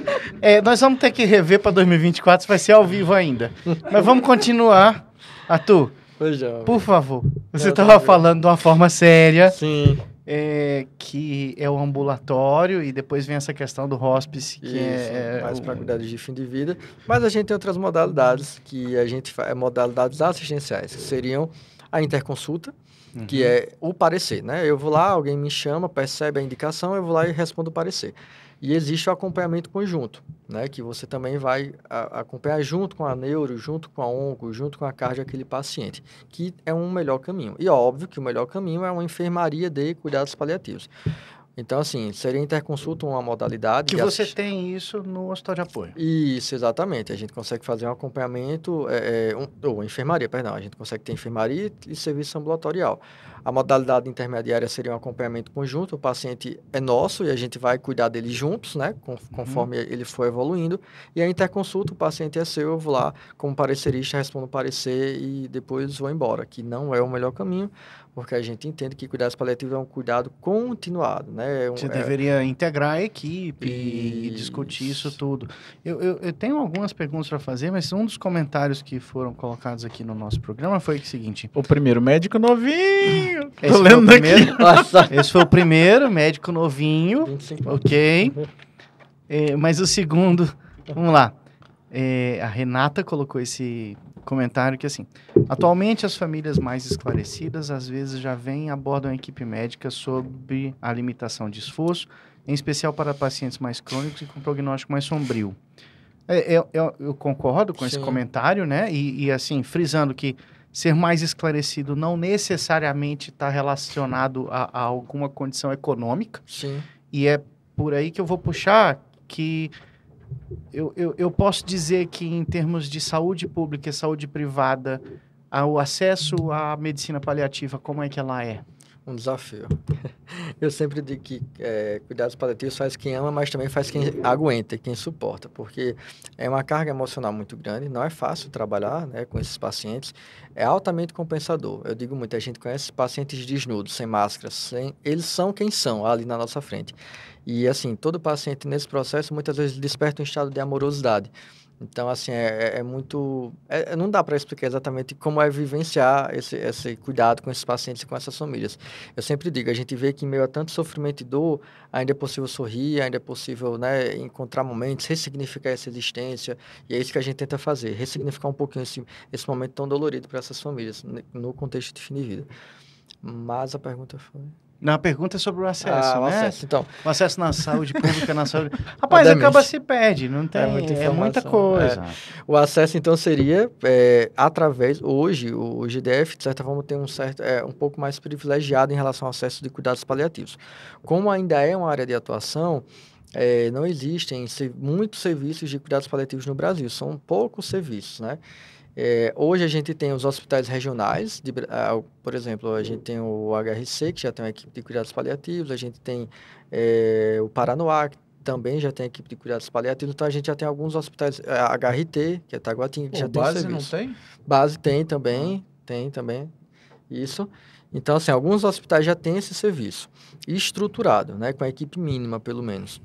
É, nós vamos ter que rever pra 2024, vai ser ao vivo ainda. Mas vamos continuar. Arthur,
Pois é.
por favor. Você
Não, tá
tava
bem.
falando de uma forma séria,
Sim.
É, que é o ambulatório, e depois vem essa questão do hospice, que
Isso,
é.
mais para cuidados de fim de vida. Mas a gente tem outras modalidades que a gente faz, modalidades assistenciais, que seriam a interconsulta,
Uhum.
que é o parecer, né? Eu vou lá, alguém me chama, percebe a indicação, eu vou lá e respondo o parecer. E existe o acompanhamento conjunto, né? Que você também vai acompanhar junto com a neuro, junto com a onco, junto com a cardio aquele paciente, que é um melhor caminho. E óbvio que o melhor caminho é uma enfermaria de cuidados paliativos. Então, assim, seria interconsulta uma modalidade
Que você
assist-
tem isso no hospital de apoio.
isso, exatamente. A gente consegue fazer um acompanhamento, é, é, um, ou enfermaria, perdão. A gente consegue ter enfermaria e serviço ambulatorial. A modalidade intermediária seria um acompanhamento conjunto. O paciente é nosso e a gente vai cuidar dele juntos, né? con- Conforme ele for evoluindo. E a interconsulta, o paciente é seu, eu vou lá como parecerista, respondo o parecer e depois vou embora. Que não é o melhor caminho, porque a gente entende que cuidados paliativos é um cuidado continuado, né? É um-
Você
é-
deveria integrar a equipe e, e
Isso.
discutir isso tudo. Eu, eu, eu tenho algumas perguntas para fazer, mas um dos comentários que foram colocados aqui no nosso programa foi o seguinte:
O primeiro médico novinho.
Esse
Tô
foi o
lendo aqui.
Nossa,
esse foi o primeiro, médico novinho,
25
ok. É, mas o segundo, vamos lá. É, a Renata colocou esse comentário que assim, atualmente as famílias mais esclarecidas às vezes já vêm e abordam a equipe médica sobre a limitação de esforço, em especial para pacientes mais crônicos e com prognóstico mais sombrio. É, eu, eu- eu concordo com esse
Sim.
comentário, né? E, e, assim, frisando que ser mais esclarecido não necessariamente está relacionado a, a alguma condição econômica.
Sim.
E é por aí que eu vou puxar que eu, eu, eu posso dizer que em termos de saúde pública e saúde privada, o acesso à medicina paliativa, como é que ela é?
Um desafio. Eu sempre digo que é, cuidados paliativos faz quem ama, mas também faz quem aguenta, quem suporta, porque é uma carga emocional muito grande, não é fácil trabalhar né, com esses pacientes, é altamente compensador. Eu digo muito, a gente conhece pacientes desnudos, sem máscara, sem, eles são quem são ali na nossa frente. E assim, todo paciente nesse processo muitas vezes desperta um estado de amorosidade. Então, assim, é, é- é muito. é- não dá para explicar exatamente como é vivenciar esse, esse cuidado com esses pacientes e com essas famílias. Eu sempre digo, a gente vê que em meio a tanto sofrimento e dor, ainda é possível sorrir, ainda é possível né, encontrar momentos, ressignificar essa existência. E é isso que a gente tenta fazer, ressignificar um pouquinho esse, esse momento tão dolorido para essas famílias, no contexto de fim de vida. Mas a pergunta foi.
Na pergunta é sobre o acesso,
ah, o
né?
acesso. Então,
O acesso na saúde pública, na saúde. Rapaz,
Obviamente.
acaba se perde, não tem. É,
muita
muita
informação,
coisa.
O acesso, então, seria é, através, hoje, o, GDF, de certa forma, tem um, certo, é, um pouco mais privilegiado em relação ao acesso de cuidados paliativos. Como ainda é uma área de atuação, é, não existem muitos serviços de cuidados paliativos no Brasil, são poucos serviços, né? É, hoje a gente tem os hospitais regionais, de ah, por exemplo, a gente tem o HRC, que já tem uma equipe de cuidados paliativos, a gente tem é, o Paranoá, que também já tem equipe de cuidados paliativos, então a gente já tem alguns hospitais, a HRT, que é Taguatinga, que
Pô,
já tem
base não
serviço.
tem?
Base tem também, tem também, isso. Então, assim, alguns hospitais já têm esse serviço estruturado, né, com a equipe mínima, pelo menos.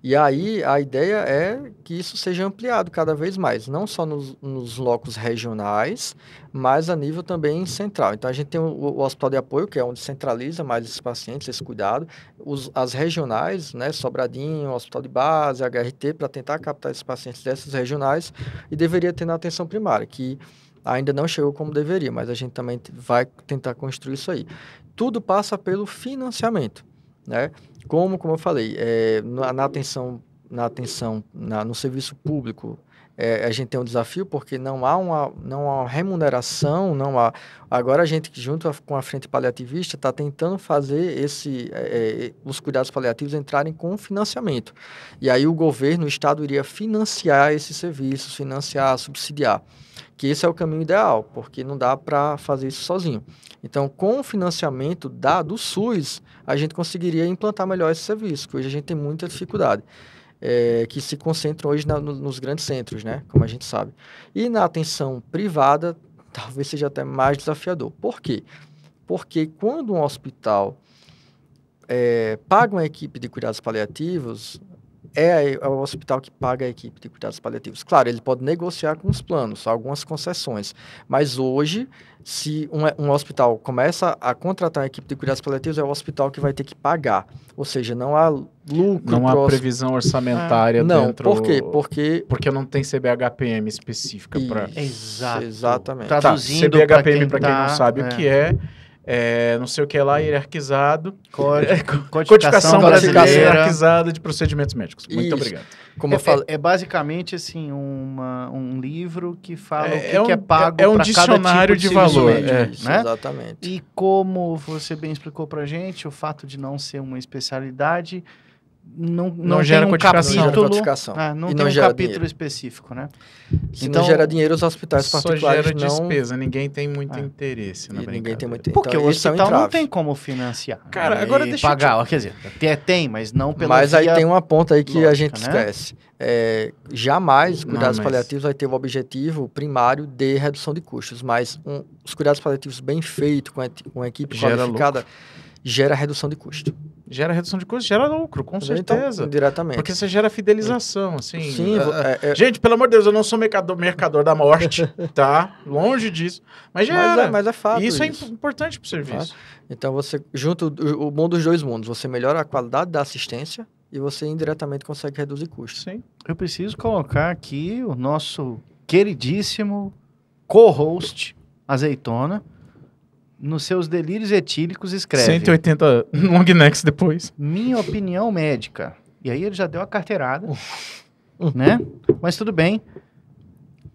E aí, a ideia é que isso seja ampliado cada vez mais, não só nos, nos locos regionais, mas a nível também central. Então, a gente tem o, o hospital de apoio, que é onde centraliza mais esses pacientes, esse cuidado. Os, as regionais, né, Sobradinho, Hospital de Base, HRT, para tentar captar esses pacientes dessas regionais, e deveria ter na atenção primária, que ainda não chegou como deveria, mas a gente também vai tentar construir isso aí. Tudo passa pelo financiamento, né? Como, como eu falei, é, na, na atenção, na atenção na- no serviço público, é, a gente tem um desafio porque não há uma, não há remuneração, não há. Agora a gente, junto com a frente paliativista, está tentando fazer esse, é, é, os cuidados paliativos entrarem com financiamento. E aí o governo, o Estado iria financiar esses serviços, financiar, subsidiar que esse é o caminho ideal, porque não dá para fazer isso sozinho. Então, com o financiamento da, do SUS, a gente conseguiria implantar melhor esse serviço, que hoje a gente tem muita dificuldade, é, que se concentram hoje na- no- nos grandes centros, né, como a gente sabe. E na atenção privada, talvez seja até mais desafiador. Por quê? Porque quando um hospital é, paga uma equipe de cuidados paliativos, é, a- é o hospital que paga a equipe de cuidados paliativos. Claro, ele pode negociar com os planos, algumas concessões, mas hoje, se um, um hospital começa a contratar uma equipe de cuidados paliativos, é o hospital que vai ter que pagar. Ou seja, não há lucro
Não há previsão orçamentária
Não,
dentro...
por quê? Porque
Porque não tem CBHPM específica para...
Isso,
Exato.
Exatamente.
Tá,
Traduzindo
CBHPM,
pra
para quem não
tá-
sabe o que é, é, não sei o que lá, hierarquizado.
Código-
Codificação brasileira
brasileira.
hierarquizada de procedimentos médicos. Muito
Isso.
obrigado.
Como
É,
eu falei,
é- é basicamente assim um um livro que fala
É-
o que,
é
que é
um-
pago
é um dicionário
tipo
de
serviço
valor,
médico,
é.
Isso,
né?
Exatamente.
E como você bem explicou pra gente, o fato de não ser uma especialidade não, não,
Não gera
tem um
codificação.
Não gera
capítulo,
codificação.
Ah, não
E
tem
não
um
gera
capítulo
dinheiro.
específico, né?
Se
Então-
não gera dinheiro, os hospitais
Só
particulares
gera
não...
despesa, ninguém tem muito
Ah.
interesse na
E ninguém tem muito
Porque
então,
o
é
hospital não tem como financiar.
Cara,
né?
agora
E
deixa eu
pagar, quer dizer, até tem, mas não pela
Mas aí tem uma ponta aí que a
lógica,
gente
né?
esquece. É, jamais
Não,
cuidados
mas-
paliativos vai ter o objetivo primário de redução de custos, mas um- os cuidados paliativos bem feitos, com, a, com a equipe
Gera
qualificada, gera redução de custo.
Gera redução de custos, gera lucro, com
Então,
certeza.
diretamente.
Porque você gera fidelização, assim.
Sim,
Ah, ah,
é- é-
Gente, pelo amor de Deus, eu não sou mercador, mercador da morte, tá? Longe disso. Mas
mas,
gera.
é, mas é fato
E isso,
isso.
é imp- importante pro serviço.
Então você junta o, o mundo dos dois mundos, você melhora a qualidade da assistência e você indiretamente consegue reduzir custos.
Sim.
Eu preciso colocar aqui o nosso queridíssimo co-host, Azeitona, nos seus delírios etílicos escreve
180 long necks depois.
minha opinião médica. E aí ele já deu a carteirada, né? Mas tudo bem.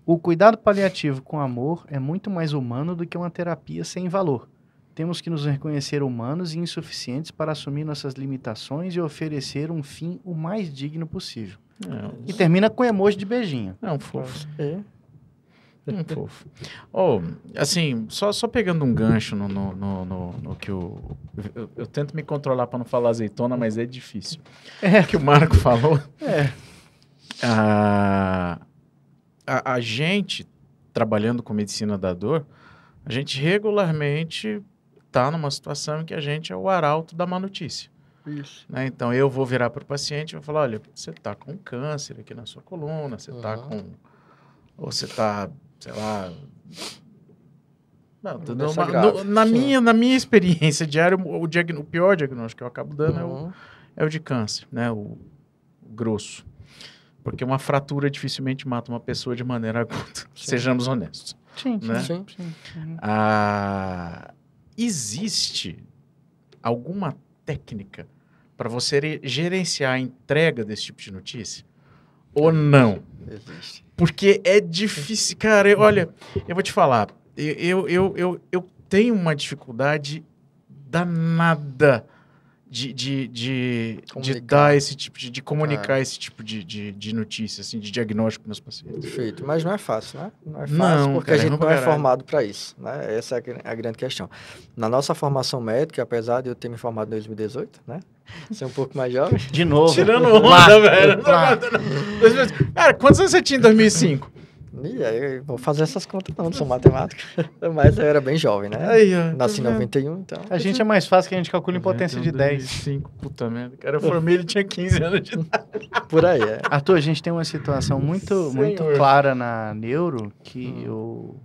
O cuidado paliativo com amor é muito mais humano do que uma terapia sem valor. Temos que nos reconhecer humanos e insuficientes para assumir nossas limitações e oferecer um fim o mais digno possível. E termina com emoji de beijinho.
É um fofo.
É.
Hum, fofo. Oh, assim, só, só pegando um gancho no, no, no, no- no que o. Eu, eu tento me controlar para não falar azeitona, mas é difícil.
É.
O que o Marco falou.
É.
A, a, a gente, trabalhando com medicina da dor, a gente regularmente está numa situação em que a gente é o arauto da má notícia.
Isso.
né? Então eu vou virar para o paciente e vou falar: olha, você está com câncer aqui na sua coluna, você está
Uhum.
com. Ou você está, sei lá. Não,
Doença
uma-
grave,
no- na,
sim.
minha, na minha experiência diária, o, diagn- o pior diagnóstico que eu acabo dando é, o,
Uhum.
é o de câncer, né? O, o grosso. Porque uma fratura dificilmente mata uma pessoa de maneira aguda. Sejamos honestos.
Sim, sim.
Né?
Sim.
Uhum.
Ah, existe alguma técnica para você re- gerenciar a entrega desse tipo de notícia? Ou não? Porque é difícil. Cara, eu- olha, eu vou te falar. Eu, eu, eu, eu, tenho uma dificuldade danada de, de, de, de dar esse tipo de, de comunicar esse tipo de, de, de notícia, assim, de diagnóstico para meus pacientes.
Perfeito. Mas não é fácil, né? Não é fácil
Não,
porque
cara,
a gente
não
não é
caralho.
formado para isso, né? Essa é a a grande questão. Na nossa formação médica, apesar de eu ter me formado em 2018, né? Ser um pouco mais jovem.
De novo.
Tirando
Lá,
onda, velho.
lá.
Cara, quantos anos você tinha em 2005?
E aí, eu vou fazer essas contas não, não sou matemático. Mas eu era bem jovem, né?
Aí, ó.
Nasci em
tá vendo?
91, então...
A gente é mais fácil que a gente calcula em potência de 10.
2005, puta merda. Cara, eu formei, ele tinha 15 anos de idade.
Por aí, é.
Arthur, a gente tem uma situação muito, muito clara na neuro que o,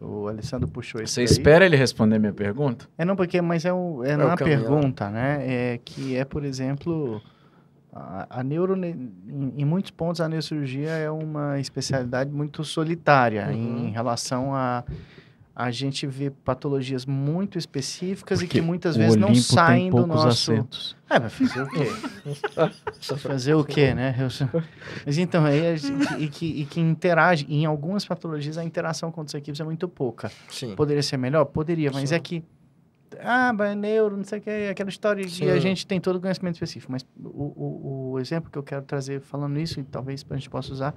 o Alessandro puxou isso
Você espera ele responder minha pergunta?
É não, porque, mas é, um, é,
É
não
o
a
caminho, né?
pergunta, né? É que é, por exemplo, a, a neuro, ne- em, em muitos pontos, a neurocirurgia é uma especialidade muito solitária
Uhum.
em relação a a gente vê patologias muito específicas e
Porque
que muitas vezes não saem
tem
do nosso.
assentos.
É, vai fazer o quê? fazer o quê, né? Mas então, aí a gente, e, que, e que interage, em algumas patologias a interação com outras equipes é muito pouca.
Sim.
Poderia ser melhor? Poderia, mas
Sim.
é que. Ah, mas é neuro, não sei o que, aquela história
Sim.
e a gente tem todo o conhecimento específico. Mas o, o, o exemplo que eu quero trazer falando isso, e talvez a gente possa usar,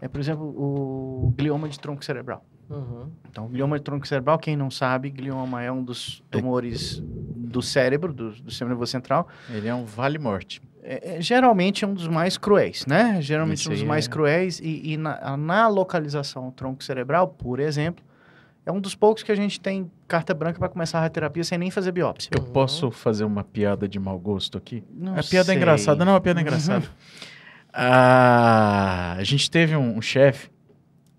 é, por exemplo, o glioma de tronco cerebral.
Uhum.
Então, o glioma de tronco cerebral, quem não sabe, glioma é um dos
É.
tumores do cérebro, do, do sistema nervoso central.
Ele é um vale-morte.
É, é, geralmente é um dos mais cruéis, né? Geralmente
Esse
um dos mais
é-
cruéis. E, e na, na localização tronco cerebral, por exemplo, é um dos poucos que a gente tem carta branca para começar a radioterapia sem nem fazer biópsia.
Eu
Uhum.
posso fazer uma piada de mau gosto aqui?
Não
a piada
sei.
é engraçada, não, a piada é engraçada. Ah, a gente teve um, um chefe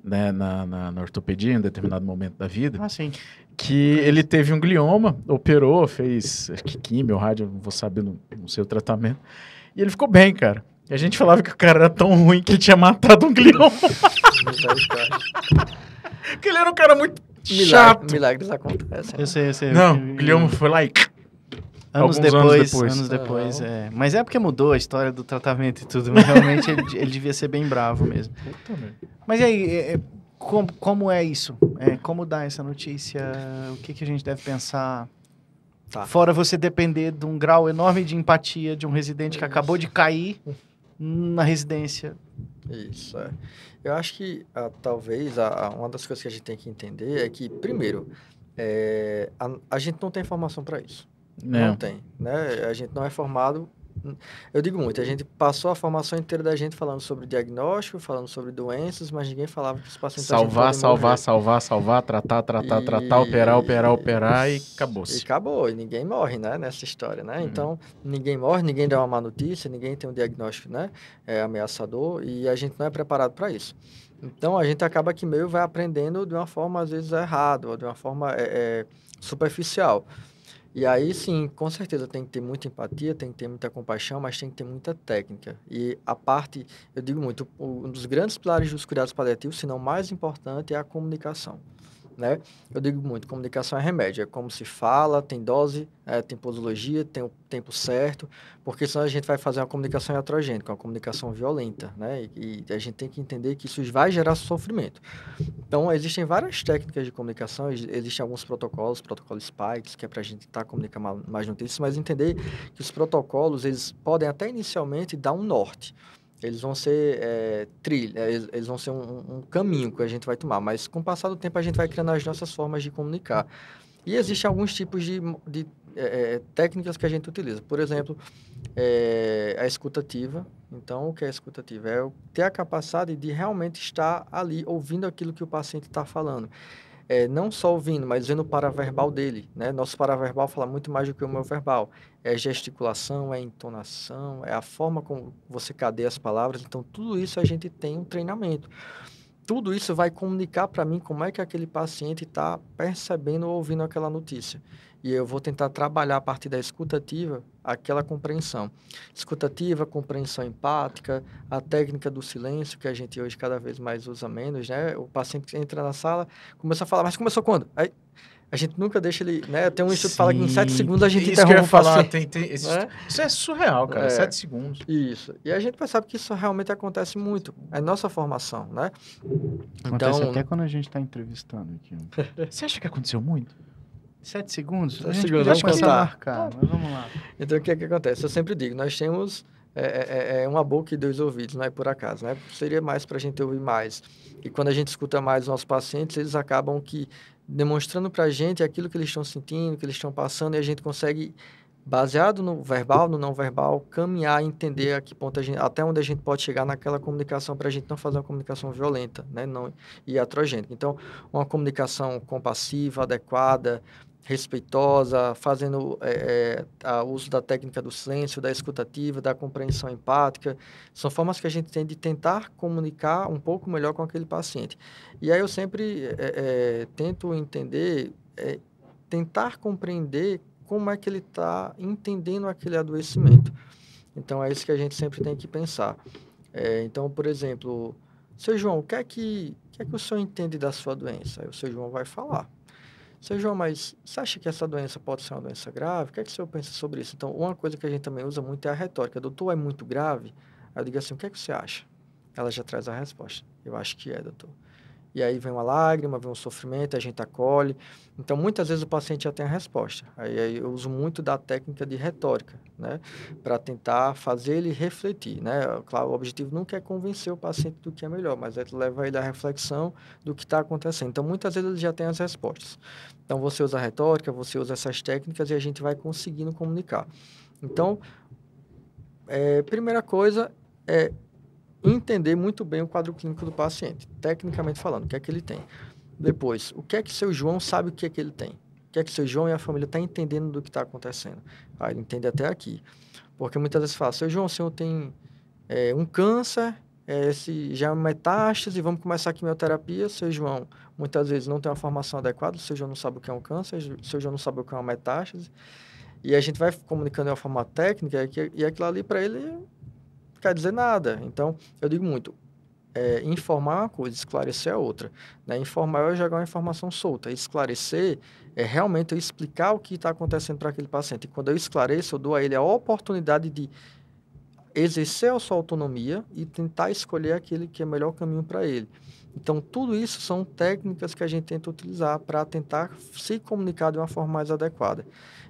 né, na, na, na ortopedia em determinado momento da vida
Ah, sim.
que ele teve um glioma, operou, fez acho que químio, rádio, não vou saber, não, não sei o tratamento. E ele ficou bem, cara. E a gente falava que o cara era tão ruim que ele tinha matado um glioma. Porque ele era um cara muito
Milagre-
chato.
Milagres acontecem.
Eu
né?
sei, eu sei.
Não,
Eu-
o glioma foi lá e...
Anos depois,
anos
anos
depois.
depois, é. Mas é porque mudou a história do tratamento e tudo. Mas realmente ele, ele devia ser bem bravo mesmo. Mas e aí, é, é, como, como é isso? É, como dar essa notícia? O que, que a gente deve pensar?
Tá.
Fora você depender de um grau enorme de empatia de um residente que
Isso.
acabou de cair na residência.
Isso, é. Eu acho que ah, talvez a- a- uma das coisas que a gente tem que entender é que, primeiro, é, a, a gente não tem informação para isso. Não
Não.
tem, né? A gente não é formado. Eu digo muito, a gente passou a formação inteira da gente falando sobre diagnóstico, falando sobre doenças, mas ninguém falava que os pacientes
Salvar, salvar,
morrer.
salvar, salvar, tratar, tratar,
E-
tratar, operar, operar, operar e acabou-se.
E acabou, e ninguém morre, né, nessa história, né?
Uhum.
Então, ninguém morre, ninguém dá uma má notícia, ninguém tem um diagnóstico, né, é, ameaçador, e a gente não é preparado para isso. Então, a gente acaba que meio vai aprendendo de uma forma, às vezes, errada, ou de uma forma é, é, superficial. E aí, sim, com certeza tem que ter muita empatia, tem que ter muita compaixão, mas tem que ter muita técnica. E a parte, eu digo muito, um dos grandes pilares dos cuidados paliativos, se não mais importante, é a comunicação. Né? Eu digo muito, comunicação é remédio, é como se fala, tem dose, é, tem posologia, tem o tempo certo, porque senão a gente vai fazer uma comunicação iatrogênica, uma comunicação violenta, né? E, e a gente tem que entender que isso vai gerar sofrimento. Então, existem várias técnicas de comunicação, ex- existem alguns protocolos, protocolo Spikes, que é para a gente estar comunicando ma- mais notícias, mas entender que os protocolos, eles podem até inicialmente dar um norte. Eles vão ser é, trilha, é, eles, vão ser um, um caminho que a gente vai tomar, mas com o passar do tempo a gente vai criando as nossas formas de comunicar. E existem alguns tipos de, de é, é, técnicas que a gente utiliza. Por exemplo, é, a escutativa. Então, o que é escutativa? É ter a capacidade de realmente estar ali ouvindo aquilo que o paciente está falando. É, não só ouvindo, mas vendo o paraverbal dele. Né? Nosso paraverbal fala muito mais do que o meu verbal. É gesticulação, é entonação, é a forma como você cadeia as palavras. Então, tudo isso a gente tem um treinamento tudo isso vai comunicar para mim como é que aquele paciente está percebendo ou ouvindo aquela notícia. E eu vou tentar trabalhar a partir da escutativa aquela compreensão. Escutativa, compreensão empática, a técnica do silêncio, que a gente hoje cada vez mais usa menos, né? O paciente entra na sala, começa a falar, mas começou quando? Aí, a gente nunca deixa ele, né? Tem um estudo que fala que em sete segundos a gente
isso
interrompe
que eu ia falar,
paciente.
tem, tem, esse-
né?
Isso é surreal, cara.
É.
Sete segundos.
Isso. E a gente percebe que isso realmente acontece muito. É nossa formação, né?
Acontece
Então-
até quando a gente está entrevistando aqui.
Você acha que aconteceu muito?
Sete segundos?
Sete segundos, vamos contar.
marcar, mas vamos lá.
Então, o que é que acontece? Eu sempre digo, nós temos é, é, é uma boca e dois ouvidos, não é por acaso, né? Seria mais para a gente ouvir mais. E quando a gente escuta mais os nossos pacientes, eles acabam que demonstrando para a gente aquilo que eles estão sentindo, que eles estão passando, e a gente consegue, baseado no verbal, no não verbal, caminhar e entender a que ponto a gente, até onde a gente pode chegar naquela comunicação para a gente não fazer uma comunicação violenta, né? Não iatrogênica. Então, uma comunicação compassiva, adequada, respeitosa, fazendo é, é, a uso da técnica do silêncio, da escutativa, da compreensão empática. São formas que a gente tem de tentar comunicar um pouco melhor com aquele paciente. E aí eu sempre é, é, tento entender, é, tentar compreender como é que ele está entendendo aquele adoecimento. Então é isso que a gente sempre tem que pensar. É, então, por exemplo, seu João, o que é que, o que é que o senhor entende da sua doença? Aí o seu João vai falar. Seu João, mas você acha que essa doença pode ser uma doença grave? O que é que o senhor pensa sobre isso? Então, uma coisa que a gente também usa muito é a retórica. Doutor, é muito grave? Aí eu digo assim, o que é que você acha? Ela já traz a resposta. Eu acho que é, doutor. E aí vem uma lágrima, vem um sofrimento, a gente acolhe. Então, muitas vezes o paciente já tem a resposta. Aí, aí eu uso muito da técnica de retórica, né? Para tentar fazer ele refletir, né? Claro, o objetivo nunca é convencer o paciente do que é melhor, mas é levar ele à reflexão do que está acontecendo. Então, muitas vezes ele já tem as respostas. Então, você usa a retórica, você usa essas técnicas e a gente vai conseguindo comunicar. Então, é, primeira coisa é entender muito bem o quadro clínico do paciente, tecnicamente falando, o que é que ele tem. Depois, o que é que seu João sabe o que é que ele tem? O que é que seu João e a família estão entendendo do que está acontecendo? Ah, ele entende até aqui. Porque muitas vezes fala, seu João, o senhor tem é, um câncer, é, esse já é metástase, vamos começar a quimioterapia. Seu João, muitas vezes, não tem uma formação adequada, seu João não sabe o que é um câncer, seu João não sabe o que é uma metástase. E a gente vai comunicando de uma forma técnica e, e aquilo ali para ele não quer dizer nada. Então, eu digo muito, é, informar é uma coisa, esclarecer é outra. Né? Informar é jogar uma informação solta. Esclarecer é realmente eu explicar o que está acontecendo para aquele paciente. E quando eu esclareço, eu dou a ele a oportunidade de exercer a sua autonomia e tentar escolher aquele que é o melhor caminho para ele. Então, tudo isso são técnicas que a gente tenta utilizar para tentar se comunicar de uma forma mais adequada.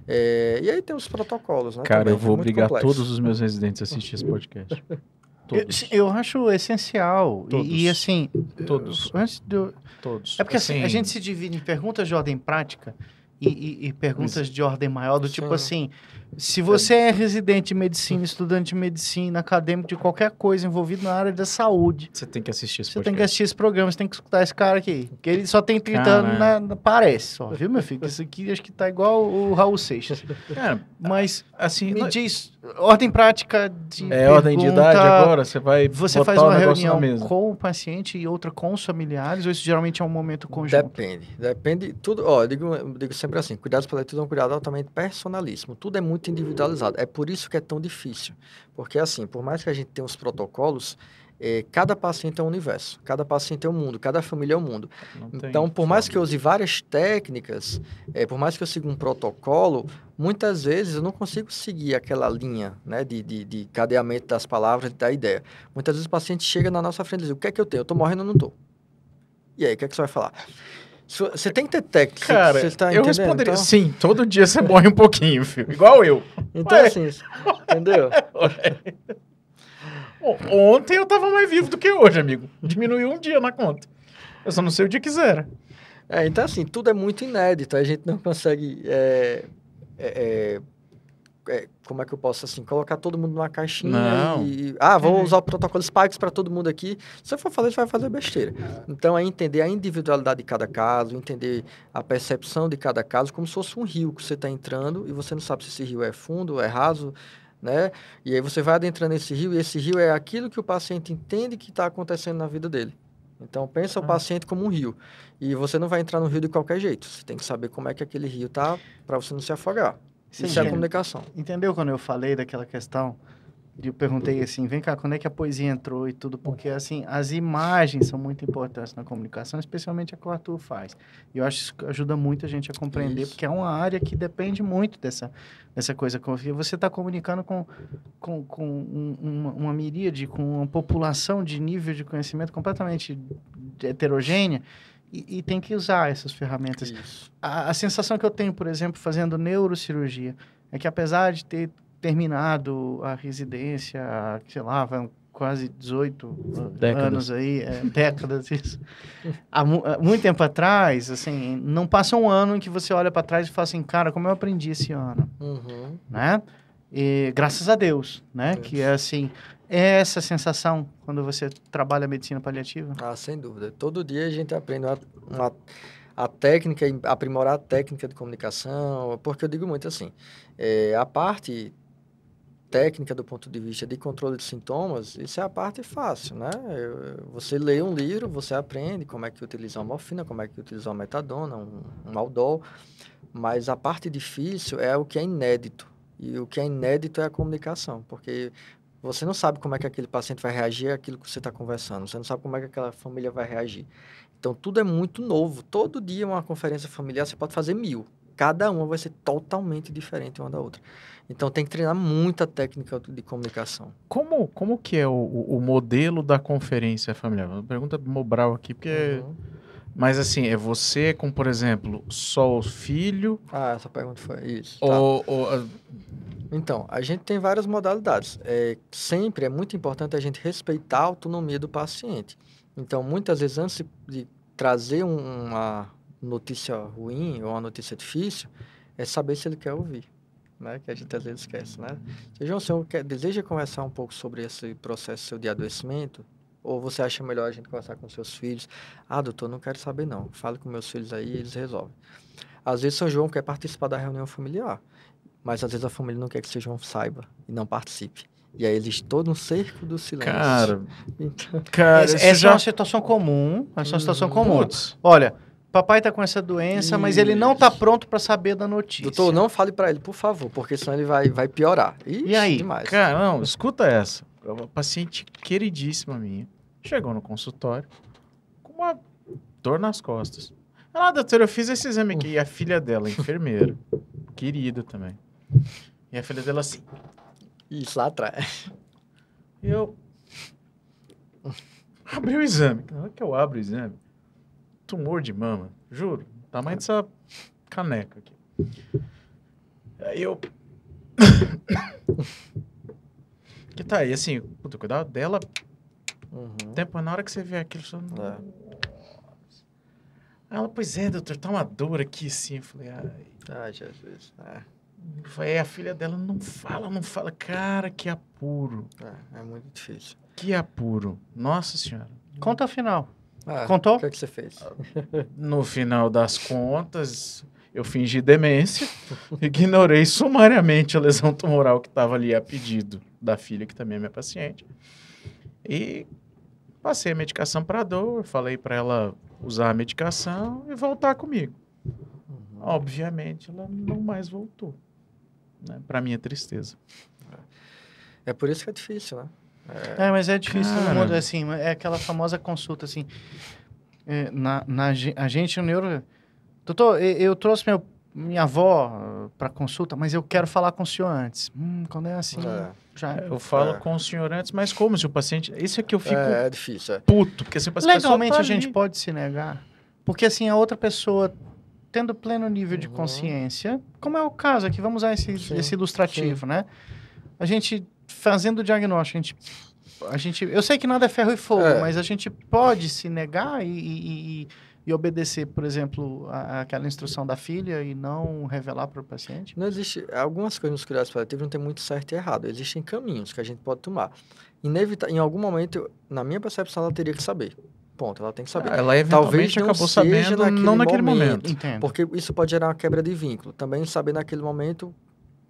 É, e aí tem os protocolos, né?
Cara,
também,
eu
é
vou
muito
obrigar
complexo.
todos os meus residentes a assistir esse podcast.
Eu,
Todos.
eu acho essencial. E,
Todos.
e, assim,
Todos.
antes de eu-
Todos.
É porque assim, a gente se divide em perguntas de ordem prática e, e- e perguntas de ordem maior, do tipo
Sim.
assim, se você é residente de medicina, estudante de medicina, acadêmico de qualquer coisa envolvido na área da saúde,
Você tem que assistir esse
você tem que assistir esse programa, você tem que escutar esse cara aqui. Que ele só tem 30
Cara.
anos, na, na- parece só, viu, meu filho? Isso aqui acho que tá igual o Raul Seixas.
Cara,
Mas
assim,
me
não-
diz, ordem prática de
é ordem de idade
pergunta,
agora, você vai
Você
botar
faz uma reunião com o paciente e outra com os familiares, ou isso geralmente é um momento conjunto?
Depende, depende, tudo, ó, eu digo, eu digo sempre assim, cuidados paliativos é um cuidado altamente personalíssimo, tudo é muito individualizado, é por isso que é tão difícil, porque assim, por mais que a gente tenha os protocolos, eh, cada paciente é um universo, cada paciente é um mundo, cada família é um mundo,
Não
então, por mais que eu use várias técnicas, eh, por mais que eu siga um protocolo, muitas vezes eu não consigo seguir aquela linha né, de, de, de cadeamento das palavras, da ideia. Muitas vezes o paciente chega na nossa frente e diz, o que é que eu tenho? Eu estou morrendo ou não estou? E aí, o que é que você vai falar? Você tem que ter técnica.
Cara,
você tá
eu
entendendo?
responderia
Então,
sim, todo dia você morre um pouquinho, filho. Igual eu.
então
Ué.
assim, entendeu?
Ontem eu tava mais vivo do que hoje, amigo. Diminuiu um dia na conta. Eu só não sei o dia que zera.
É, então assim, tudo é muito inédito, a gente não consegue, é, é, é, como é que eu posso assim, colocar todo mundo numa caixinha
Não.
e, ah, vou
Uhum.
usar o protocolo Spikes para todo mundo aqui. Se você for fazer, você vai fazer besteira. Então é entender a individualidade de cada caso, entender a percepção de cada caso, como se fosse um rio que você está entrando e você não sabe se esse rio é fundo, é raso, né? E aí você vai adentrando nesse rio e esse rio é aquilo que o paciente entende que está acontecendo na vida dele. Então pensa o
Ah.
paciente como um rio. E você não vai entrar no rio de qualquer jeito. Você tem que saber como é que aquele rio tá para você não se afogar. Isso é a
entende?
comunicação.
Entendeu quando eu falei daquela questão? Eu perguntei assim, vem cá, quando é que a poesia entrou e tudo? Porque, assim, as imagens são muito importantes na comunicação, especialmente a que o Arthur faz. E eu acho isso que ajuda muito a gente a compreender,
Isso.
porque é uma área que depende muito dessa, dessa coisa. Você está comunicando com, com, com um- uma, uma miríade, com uma população de nível de conhecimento completamente heterogênea, e, e tem que usar essas ferramentas. A, a sensação que eu tenho, por exemplo, fazendo neurocirurgia, é que apesar de ter terminado a residência, sei lá, quase 18
Décadas.
anos aí, é, décadas isso. Há, mu- há muito tempo atrás, assim, não passa um ano em que você olha para trás e fala assim, cara, como eu aprendi esse ano,
Uhum.
né? E graças a Deus, né? Que é assim, é essa sensação quando você trabalha medicina paliativa.
Ah, sem dúvida. Todo dia a gente aprende uma, uma- a técnica, aprimorar a técnica de comunicação, porque eu digo muito assim, é, a parte técnica do ponto de vista de controle de sintomas, isso é a parte fácil, né? Você lê um livro, você aprende como é que utiliza uma morfina, como é que utiliza uma metadona, um, um aldol, mas a parte difícil é o que é inédito. E o que é inédito é a comunicação, porque você não sabe como é que aquele paciente vai reagir àquilo que você está conversando, você não sabe como é que aquela família vai reagir. Então, tudo é muito novo. Todo dia, uma conferência familiar, você pode fazer mil. Cada uma vai ser totalmente diferente uma da outra. Então, tem que treinar muita técnica de comunicação.
Como, como que é o, o- modelo da conferência familiar? Pergunta mobral aqui, porque...
Uhum.
Mas assim, é você com, por exemplo, só o filho
Ah, essa pergunta foi isso. tá.
ou... ou ah,
Então, a gente tem várias modalidades. É, sempre é muito importante a gente respeitar a autonomia do paciente. Então, muitas vezes, antes de- trazer um- uma notícia ruim ou uma notícia difícil, é saber se ele quer ouvir, né? Que a gente às vezes esquece, né? Se João, o senhor quer, deseja conversar um pouco sobre esse processo seu de adoecimento? Ou você acha melhor a gente conversar com seus filhos? Ah, doutor, não quero saber não. Fale com meus filhos aí, eles resolvem. Às vezes, São João quer participar da reunião familiar. Mas às vezes a família não quer que seu João saiba e não participe. E aí existe todo um cerco do silêncio.
cara,
Então,
cara,
essa
isso
é
já...
uma situação comum, essa é uma situação
Uhum.
comum.
Putz,
Olha, papai tá com essa doença, mas ele não tá
Isso.
pronto para saber da notícia.
doutor, não fale pra ele, por favor, porque senão ele vai, vai piorar. Ixi,
E aí?
Demais.
Cara, não, escuta essa. Uma paciente queridíssima minha chegou no consultório com uma dor nas costas. Ah, doutor, eu fiz esse exame aqui. E a filha dela, enfermeira, querida também. E a filha dela assim.
Isso, lá atrás.
E eu. Abri o exame. Na hora que eu abro o exame, tumor de mama, juro, tamanho dessa caneca aqui. Aí eu. que tá aí, assim, puta, cuidado dela.
Uhum.
Tempo, na hora que você vê aquilo, você.
É.
Ela, pois é, doutor, tá uma dor aqui assim. Eu falei, ai.
Ai, Jesus. É,
Aí a filha dela não fala, não fala. Cara, que apuro.
é, é muito difícil.
Que apuro. Nossa senhora.
Conta a final.
Ah,
Contou?
O que, é que você fez?
No final das contas, eu fingi demência, ignorei sumariamente a lesão tumoral que estava ali a pedido da filha, que também é minha paciente. E passei a medicação para dor, falei para ela usar a medicação e voltar comigo.
Uhum.
Obviamente, ela não mais voltou. Né? Para minha tristeza.
É por isso que é difícil, né?
É, mas é difícil no mundo, assim, é aquela famosa consulta, assim, é, na, na, a gente, no neuro... Doutor, e- eu trouxe meu, minha avó para consulta, mas eu quero falar com o senhor antes. Hum, quando é assim,
É,
já...
Eu falo
É.
com o senhor antes, mas como se o paciente. Isso é que eu fico
é, é difícil, é.
puto, porque se o paciente
Legalmente
tá
a gente
ali.
pode se negar, porque assim, a outra pessoa tendo pleno nível de
Uhum.
consciência, como é o caso aqui, vamos usar esse,
Sim,
esse ilustrativo, né? A gente fazendo o diagnóstico, a gente a gente, eu sei que nada é ferro e fogo,
É.
mas a gente pode se negar e, e- e- e obedecer, por exemplo, a- aquela instrução da filha e não revelar para o paciente?
Não existe. Algumas coisas nos cuidados paliativos não tem muito certo e errado. Existem caminhos que a gente pode tomar. Inevita em algum momento, na minha percepção, ela teria que saber. Ponto, ela tem que saber.
Ela
Talvez não
acabou
seja
sabendo,
naquele
não naquele
momento.
momento.
Porque isso pode gerar uma quebra de vínculo. Também saber naquele momento,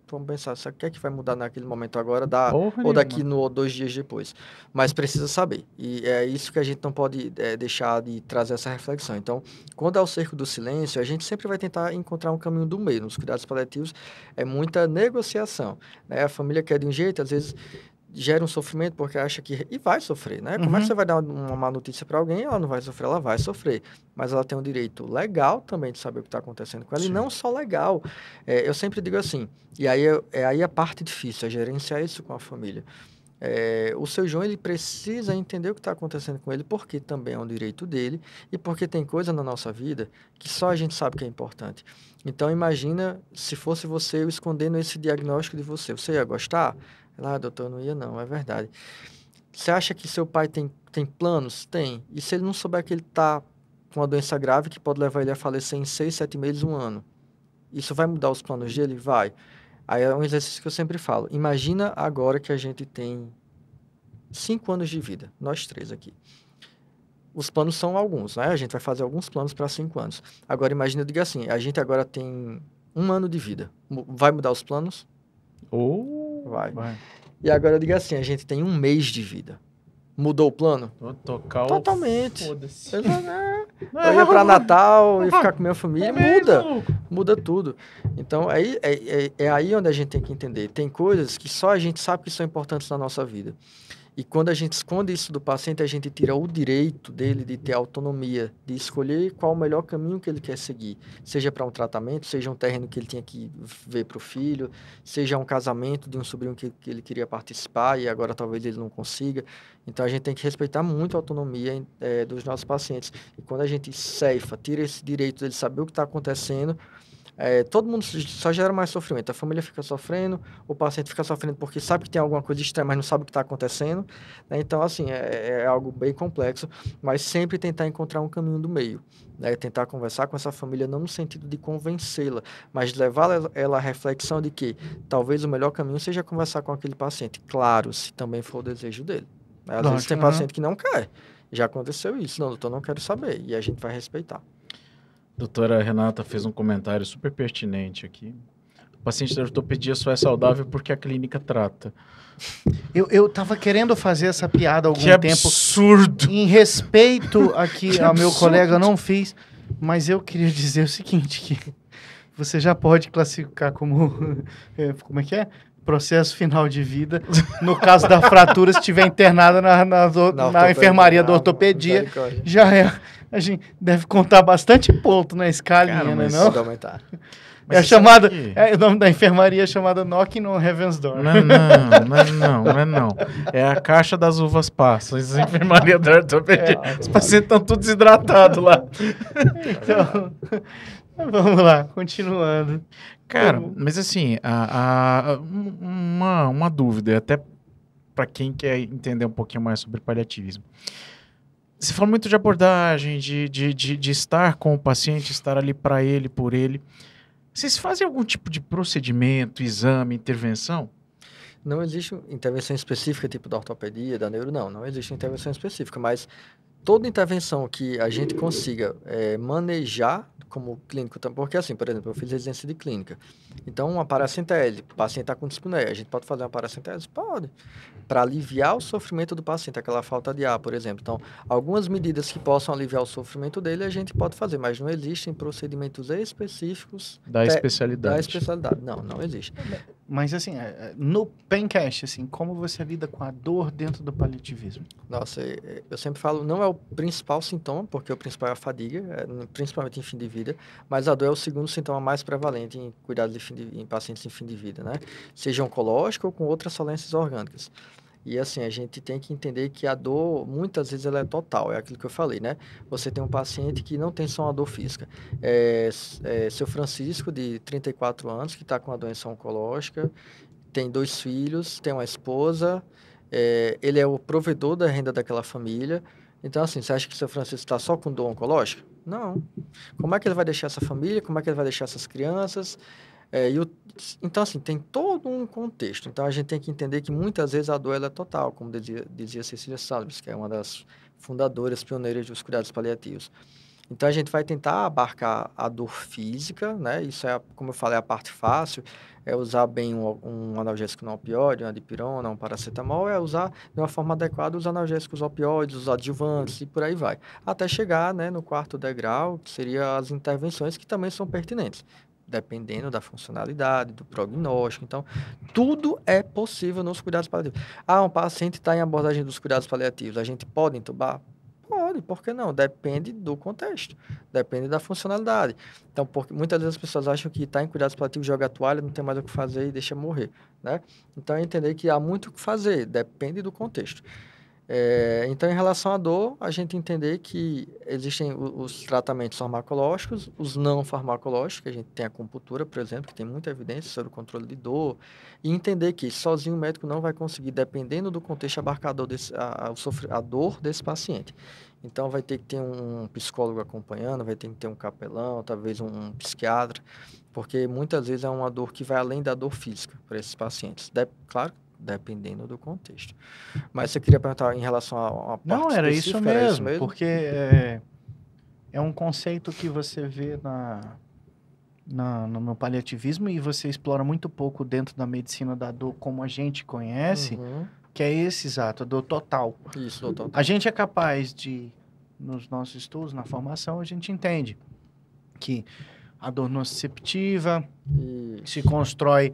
vamos pensar, sabe o que é que vai mudar naquele momento agora, da,
Porra
ou
nenhuma.
daqui no ou dois dias depois. Mas precisa saber. E é isso que a gente não pode é, deixar de trazer essa reflexão. Então, quando é o cerco do silêncio, a gente sempre vai tentar encontrar um caminho do meio. Nos cuidados paliativos é muita negociação. Né? A família quer de um jeito, às vezes gera um sofrimento porque acha que e vai sofrer, né? Como é
Uhum.
que você vai dar uma má notícia para alguém? Ela não vai sofrer, ela vai sofrer, mas ela tem um direito legal também de saber o que está acontecendo com ela
Sim.
e não só legal. É, eu sempre digo assim, e aí é, é aí a parte difícil, é gerenciar isso com a família. É, o seu João ele precisa entender o que está acontecendo com ele, porque também é um direito dele e porque tem coisa na nossa vida que só a gente sabe que é importante. Então imagina se fosse você eu escondendo esse diagnóstico de você, você ia gostar? Lá, ah, doutor, não ia não, é verdade. Você acha que seu pai tem, tem planos? Tem. E se ele não souber que ele está com uma doença grave que pode levar ele a falecer em seis, sete meses, um ano, isso vai mudar os planos dele? Vai. Aí é um exercício que eu sempre falo. Imagina agora que a gente tem cinco anos de vida, nós três aqui. Os planos são alguns, né? A gente vai fazer alguns planos para cinco anos. Agora imagina, eu digo assim, a gente agora tem um ano de vida. Vai mudar os planos?
Ou
Vai.
vai.
E agora eu digo assim, a gente tem um mês de vida. Mudou o plano?
Vou tocar o...
Totalmente.
Foda-se.
Eu, né? eu ia para Natal e ficar com minha família. Muda. muda tudo. Então, aí, é, é, é aí onde a gente tem que entender. Tem coisas que só a gente sabe que são importantes na nossa vida. E quando a gente esconde isso do paciente, a gente tira o direito dele de ter autonomia, de escolher qual o melhor caminho que ele quer seguir. Seja para um tratamento, seja um terreno que ele tinha que ver para o filho, seja um casamento de um sobrinho que, que ele queria participar e agora talvez ele não consiga. Então, a gente tem que respeitar muito a autonomia eh, dos nossos pacientes. E quando a gente ceifa, tira esse direito dele saber o que está acontecendo, é, todo mundo só gera mais sofrimento. A família fica sofrendo, o paciente fica sofrendo porque sabe que tem alguma coisa estranha, mas não sabe o que está acontecendo. né? Então, assim, é, é algo bem complexo, mas sempre tentar encontrar um caminho do meio. Né? Tentar conversar com essa família, não no sentido de convencê-la, mas levar ela- à reflexão de que talvez o melhor caminho seja conversar com aquele paciente. Claro, se também for o desejo dele. né? Às vezes
Lógico,
tem
aham.
paciente que não quer. Já aconteceu isso. Não, doutor, não quero saber. E a gente vai respeitar.
Doutora Renata fez um comentário super pertinente aqui. O paciente da ortopedia só é saudável porque a clínica trata.
Eu, eu tava querendo fazer essa piada há algum
que
tempo.
absurdo!
Em respeito aqui
Que
ao meu colega, eu não fiz, mas eu queria dizer o seguinte, que você já pode classificar como, é, como é que é? Processo final de vida. No caso da fratura, se estiver internada na, na, do- na
ortopedia,
enfermaria da
ah,
ortopedia, já é, a gente deve contar bastante ponto na escalinha,
Cara,
né,
mas-
não?
Aumentar.
É a
você sabe
chamada,
que-
é, o nome da enfermaria é chamada Knocking on Heaven's Door.
Não, é não, não é não, não é não. É a caixa das uvas passas, a enfermaria da ortopedia.
É,
Os pacientes estão tudo desidratados lá.
Então, vamos lá, continuando.
Cara,
Como-
mas assim, a, a- um- uma, uma dúvida, até para quem quer entender um pouquinho mais sobre paliativismo. Você fala muito de abordagem, de, de, de, de estar com o paciente, estar ali para ele, por ele. Vocês fazem algum tipo de procedimento, exame, intervenção?
Não existe intervenção específica, tipo da ortopedia, da neuro, não. Não existe intervenção específica, mas toda intervenção que a gente consiga eh, manejar como clínico, porque assim, por exemplo, eu fiz residência de clínica. Então, uma paracentese, o paciente está com dispneia, a gente pode fazer uma paracentese? Pode. Para aliviar o sofrimento do paciente, aquela falta de ar, por exemplo. Então, algumas medidas que possam aliviar o sofrimento dele, a gente pode fazer, mas não existem procedimentos específicos
Da especialidade.
da especialidade. Não, não existe.
Mas assim, é, é, no Pencast, assim, como você lida com a dor dentro do paliativismo?
Nossa, é- eu sempre falo, não é o principal sintoma, porque o principal é a fadiga, principalmente em fim de vida, mas a dor é o segundo sintoma mais prevalente em cuidados de fim de, em pacientes em fim de vida, né? Seja oncológico ou com outras falências orgânicas. E assim, a gente tem que entender que a dor, muitas vezes, ela é total, é aquilo que eu falei, né? Você tem um paciente que não tem só uma dor física. É, é, seu Francisco, de 34 anos, que está com uma doença oncológica, tem dois filhos, tem uma esposa, é, ele é o provedor da renda daquela família. Então, assim, você acha que o seu Francisco está só com dor oncológica? Não. Como é que ele vai deixar essa família? Como é que ele vai deixar essas crianças? É, o, então, assim, tem todo um contexto. Então, a gente tem que entender que muitas vezes a dor é total, como dizia, dizia Cecília Salves, que é uma das fundadoras, pioneiras dos cuidados paliativos. Então, a gente vai tentar abarcar a dor física, né? Isso é, como eu falei, a parte fácil. É usar bem um, um analgésico não opioide, uma dipirona, um paracetamol. É usar de uma forma adequada os analgésicos opioides, os adjuvantes e por aí vai. Até chegar né, no quarto degrau, que seria as intervenções que também são pertinentes dependendo da funcionalidade, do prognóstico. Então, tudo é possível nos cuidados paliativos. Ah, um paciente está em abordagem dos cuidados paliativos, a gente pode entubar? Pode, por que não? Depende do contexto, depende da funcionalidade. Então, porque muitas vezes as pessoas acham que está em cuidados paliativos, joga a toalha, não tem mais o que fazer e deixa morrer, né? Então, é entender que há muito o que fazer, depende do contexto. É, então, em relação à dor, a gente entender que existem os tratamentos farmacológicos, os não farmacológicos, a gente tem a acupuntura, por exemplo, que tem muita evidência sobre o controle de dor, e entender que sozinho o médico não vai conseguir, dependendo do contexto abarcador, desse, a, a, a dor desse paciente. Então, vai ter que ter um psicólogo acompanhando, vai ter que ter um capelão, talvez um psiquiatra, porque muitas vezes é uma dor que vai além da dor física para esses pacientes. De, claro dependendo do contexto. Mas você queria perguntar em relação a uma parte
Não, era isso, mesmo,
era isso mesmo,
porque é, é um conceito que você vê na, na, no, paliativismo e você explora muito pouco dentro da medicina da dor como a gente conhece,
Uhum.
que é esse exato, a dor total.
Isso, doutor.
A gente é capaz de, nos nossos estudos, na formação, a gente entende que a dor nociceptiva
Isso.
se constrói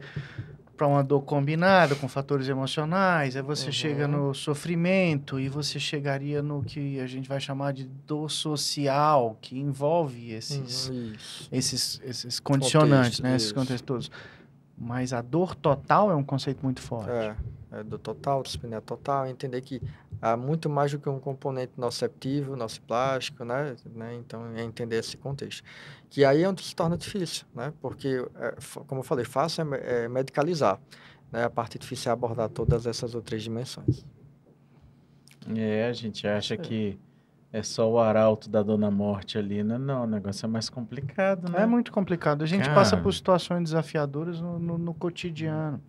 para uma dor combinada com fatores emocionais, aí você
Uhum.
chega no sofrimento e você chegaria no que a gente vai chamar de dor social, que envolve esses,
Uhum,
esses, esses condicionantes,
Contexto,
né? Esses
isso.
contextos todos. Mas a dor total é um conceito muito forte.
É, é do total, disciplina total, entender que há muito mais do que um componente noceptivo, nociplástico, né? né? Então, é entender esse contexto. Que aí é onde se torna difícil, né? Porque, é, como eu falei, fácil é, é medicalizar, né? A parte difícil é abordar todas essas outras dimensões.
É, a gente acha que é só o arauto da Dona Morte ali, né? Não, o negócio é mais complicado, né?
É muito complicado. A gente
Cara.
passa por situações desafiadoras no, no- no cotidiano.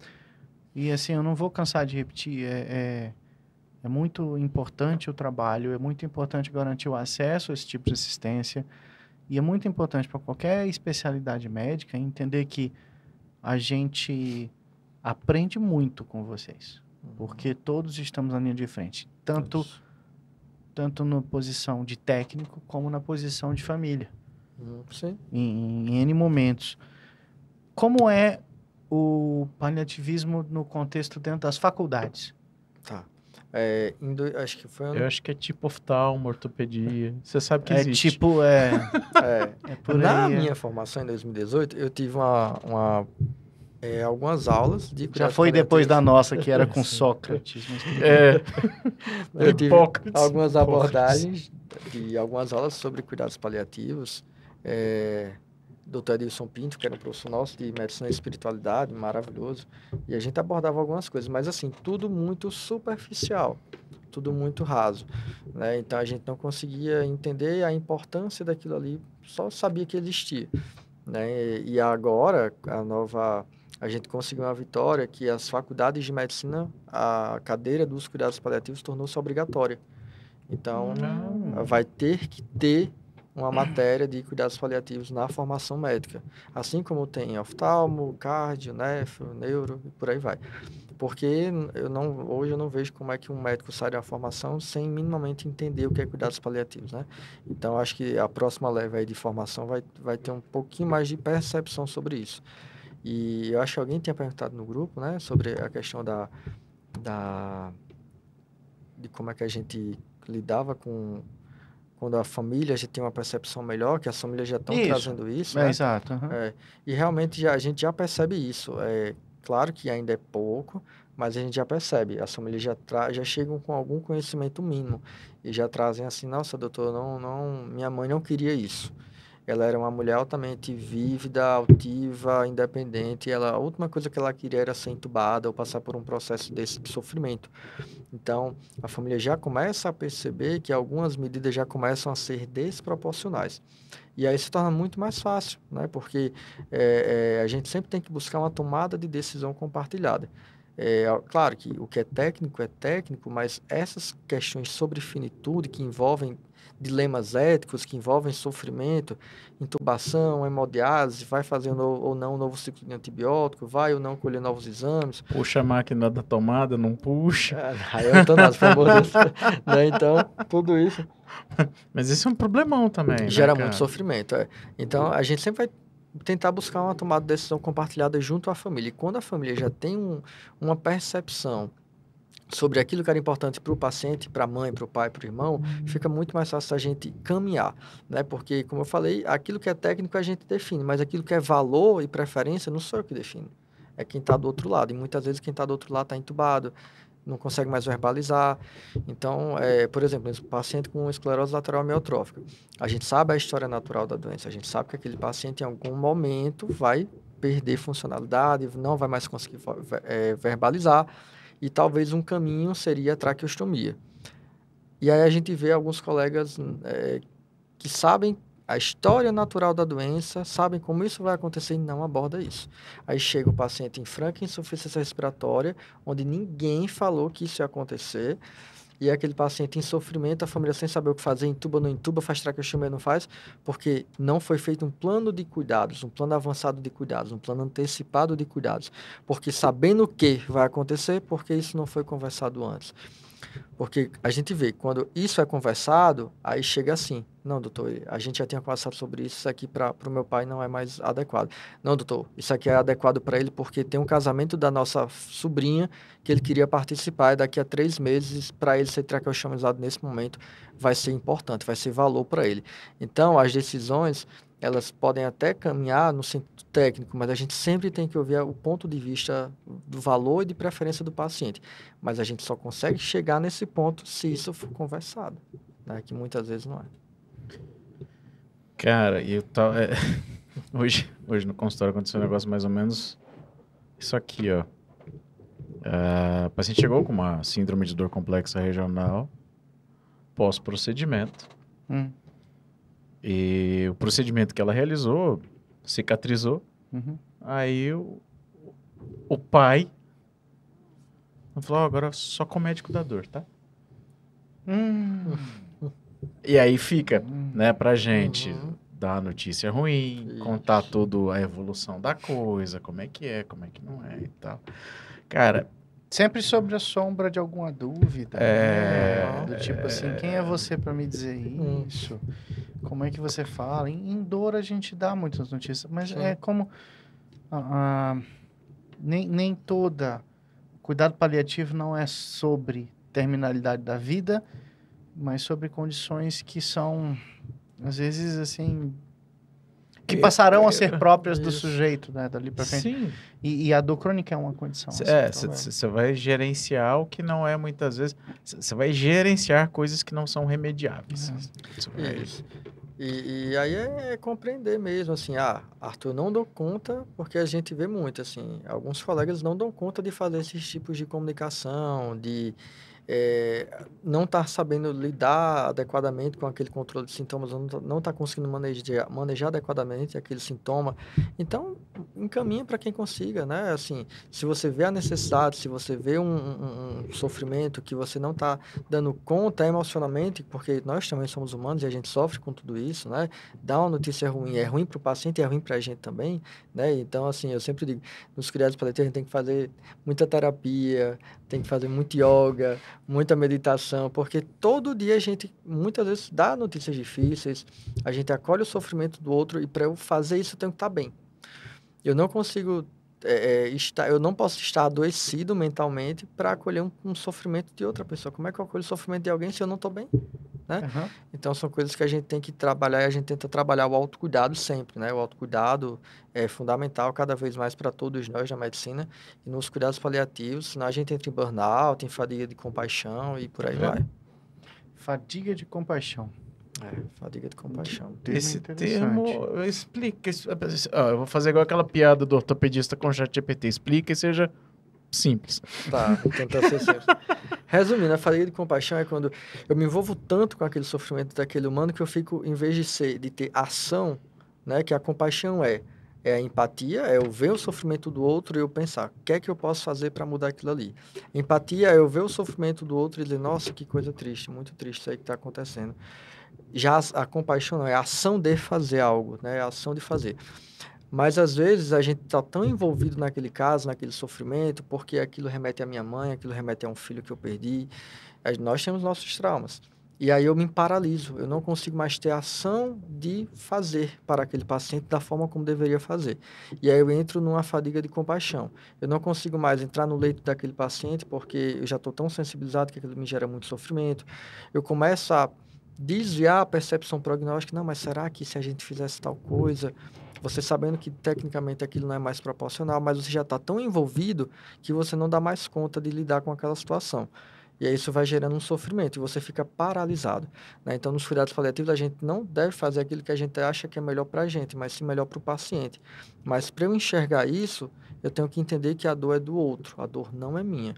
E assim, eu não vou cansar de repetir. É, é, é muito importante o trabalho, é muito importante garantir o acesso a esse tipo de assistência. E é muito importante para qualquer especialidade médica entender que a gente aprende muito com vocês. Porque todos estamos na linha de frente. Tanto,
Isso.
tanto na posição de técnico como na posição de família
Uhum, Sim.
em, em N momentos. Como é o paliativismo no contexto dentro das faculdades?
Tá. É, do- acho que foi ano
Eu acho que é tipo oftalmo, ortopedia. Você sabe que
é
existe.
tipo, é,
é,
é por
Na
aí. é.
minha formação em 2018, eu tive uma, uma, é, algumas aulas de
Já foi depois da nossa, que era com Sócrates.
É,
Eu tive
Hipócrates.
algumas
Hipócrates.
abordagens e algumas aulas sobre cuidados paliativos. É, Dr. Edilson Pinto, que era um professor nosso de medicina e espiritualidade, maravilhoso. E a gente abordava algumas coisas, mas assim, tudo muito superficial, tudo muito raso. Né? Então a gente não conseguia entender a importância daquilo ali, só sabia que existia. Né? E agora, a nova. A gente conseguiu uma vitória que as faculdades de medicina, a cadeira dos cuidados paliativos tornou-se obrigatória. Então,
Hum.
vai ter que ter uma matéria de cuidados paliativos na formação médica. Assim como tem oftalmo, cardio, nefro, neuro e por aí vai. Porque eu não, hoje eu não vejo como é que um médico sai da formação sem minimamente entender o que é cuidados paliativos, né? Então, acho que a próxima leva aí de formação vai, vai ter um pouquinho mais de percepção sobre isso. E eu acho que alguém tinha perguntado no grupo, né, sobre a questão da, da de como é que a gente lidava com quando a família já tem uma percepção melhor, que as famílias já estão trazendo isso,
É,
né?
exato. aham.
É, e realmente já, a gente já percebe isso. É claro que ainda é pouco, mas a gente já percebe. As famílias já, já chegam com algum conhecimento mínimo e já trazem assim, nossa, doutor, não, não, minha mãe não queria isso. Ela era uma mulher altamente vívida, altiva, independente. E ela, a última coisa que ela queria era ser entubada ou passar por um processo desse de sofrimento. Então, a família já começa a perceber que algumas medidas já começam a ser desproporcionais. E aí se torna muito mais fácil, né? porque é, é, a gente sempre tem que buscar uma tomada de decisão compartilhada. É, claro que o que é técnico é técnico, mas essas questões sobre finitude que envolvem dilemas éticos, que envolvem sofrimento, intubação, hemodiálise, vai fazer ou não um novo ciclo de antibiótico, vai ou não colher novos exames.
Puxa a máquina da tomada, não puxa.
Ah, aí eu tô nas, pelo amor de Deus. né? Então, tudo isso.
Mas isso é um problemão também.
Gera
né,
muito sofrimento. É. Então, a gente sempre vai tentar buscar uma tomada de decisão compartilhada junto à família. E quando a família já tem um, uma percepção sobre aquilo que era importante para o paciente, para a mãe, para o pai, para o irmão, fica muito mais fácil a gente caminhar, né? Porque, como eu falei, aquilo que é técnico a gente define, mas aquilo que é valor e preferência não sou eu que defino. É quem está do outro lado. E muitas vezes quem está do outro lado está entubado, não consegue mais verbalizar. Então, é, por exemplo, um paciente com esclerose lateral amiotrófica, a gente sabe a história natural da doença, a gente sabe que aquele paciente em algum momento vai perder funcionalidade, não vai mais conseguir é, verbalizar, e talvez um caminho seria a traqueostomia. E aí a gente vê alguns colegas é, que sabem a história natural da doença, sabem como isso vai acontecer e não aborda isso. Aí chega o paciente em franca insuficiência respiratória, onde ninguém falou que isso ia acontecer, e é aquele paciente em sofrimento, a família sem saber o que fazer, intuba, não intuba, faz traqueostomia, não faz, porque não foi feito um plano de cuidados, um plano avançado de cuidados, um plano antecipado de cuidados. Porque sabendo o que vai acontecer, porque isso não foi conversado antes. Porque a gente vê, quando isso é conversado, aí chega assim: não, doutor, a gente já tinha conversado sobre isso, isso aqui para o meu pai não é mais adequado. Não, doutor, isso aqui é adequado para ele porque tem um casamento da nossa sobrinha que ele queria participar e daqui a três meses, para ele ser traqueostomizado nesse momento, vai ser importante, vai ser valor para ele. Então, as decisões elas podem até caminhar no sentido técnico, mas a gente sempre tem que ouvir o ponto de vista do valor e de preferência do paciente. Mas a gente só consegue chegar nesse ponto se isso for conversado, né? que muitas vezes não é.
Cara, e eu tava, é, hoje, hoje no consultório aconteceu um negócio mais ou menos isso aqui, ó. Uh, o paciente chegou com uma síndrome de dor complexa regional pós-procedimento. Hum. E o procedimento que ela realizou cicatrizou. Uhum. Aí o, o pai falou: oh, agora só com o médico da dor, tá? Hum. E aí fica, hum. né, pra gente uhum. dar a notícia ruim, Ixi. contar toda a evolução da coisa, como é que é, como é que não é e tal. Cara,
Sempre sobre a sombra de alguma dúvida. É. Né? Do tipo assim, quem é você para me dizer isso? Como é que você fala? Em, em dor a gente dá muitas notícias, mas Sim. é como. Uh, nem, nem toda. Cuidado paliativo não é sobre terminalidade da vida, mas sobre condições que são, às vezes, assim, que passarão a ser próprias do sujeito, né, dali para frente. Sim. E, e, a dor crônica é uma condição.
Cê, assim, é, você vai gerenciar o que não é muitas vezes. Você vai gerenciar coisas que não são remediáveis.
Vai... Isso. E, e, aí é, é, compreender mesmo, assim, ah, Arthur, não dou conta, porque a gente vê muito, assim, alguns colegas não dão conta de fazer esses tipos de comunicação, de é, não está sabendo lidar adequadamente com aquele controle de sintomas, não está tá conseguindo manejar, manejar adequadamente aquele sintoma. Então, encaminha para quem consiga, né? Assim, se você vê a necessidade, se você vê um, um, um sofrimento que você não está dando conta emocionalmente, porque nós também somos humanos e a gente sofre com tudo isso, né? Dar uma notícia ruim é ruim para o paciente e é ruim para a gente também, né? Então, assim, eu sempre digo, nos criados paliativos a gente tem que fazer muita terapia, tem que fazer muito yoga, muita meditação, porque todo dia a gente muitas vezes dá notícias difíceis, a gente acolhe o sofrimento do outro e para eu fazer isso eu tenho que estar bem. Eu não consigo é, é estar, eu não posso estar adoecido mentalmente para acolher um, um, sofrimento de outra pessoa. Como é que eu acolho o sofrimento de alguém se eu não estou bem? Né? Uhum. Então são coisas que a gente tem que trabalhar e a gente tenta trabalhar o autocuidado sempre, né? O autocuidado é fundamental cada vez mais para todos nós na medicina e nos cuidados paliativos, senão a gente entra em burnout, em fadiga de compaixão e por aí é. vai.
Fadiga de compaixão.
É, fadiga de compaixão.
Termo
Esse termo, explica. isso- ah, eu vou fazer igual aquela piada do ortopedista com o chat GPT. Explica e seja simples.
Tá, vou tentar ser simples. Resumindo, a fadiga de compaixão é quando eu me envolvo tanto com aquele sofrimento daquele humano que eu fico, em vez de ser, de ter ação, né, que a compaixão é, é a empatia, é eu ver o sofrimento do outro e eu pensar, o que é que eu posso fazer para mudar aquilo ali? Empatia é eu ver o sofrimento do outro e dizer, nossa, que coisa triste, muito triste isso aí que está acontecendo. Já a, compaixão não, é a ação de fazer algo, né, é a ação de fazer. Mas às vezes a gente está tão envolvido naquele caso, naquele sofrimento, porque aquilo remete à minha mãe, aquilo remete a um filho que eu perdi. Nós temos nossos traumas. E aí eu me paraliso, eu não consigo mais ter ação de fazer para aquele paciente da forma como deveria fazer. E aí eu entro numa fadiga de compaixão. Eu não consigo mais entrar no leito daquele paciente porque eu já estou tão sensibilizado que aquilo me gera muito sofrimento. Eu começo a desviar a percepção prognóstica, não, mas será que se a gente fizesse tal coisa, você sabendo que tecnicamente aquilo não é mais proporcional, mas você já está tão envolvido que você não dá mais conta de lidar com aquela situação. E aí isso vai gerando um sofrimento e você fica paralisado. né? Então, nos cuidados paliativos, a gente não deve fazer aquilo que a gente acha que é melhor para a gente, mas sim melhor para o paciente. Mas para eu enxergar isso, eu tenho que entender que a dor é do outro, a dor não é minha.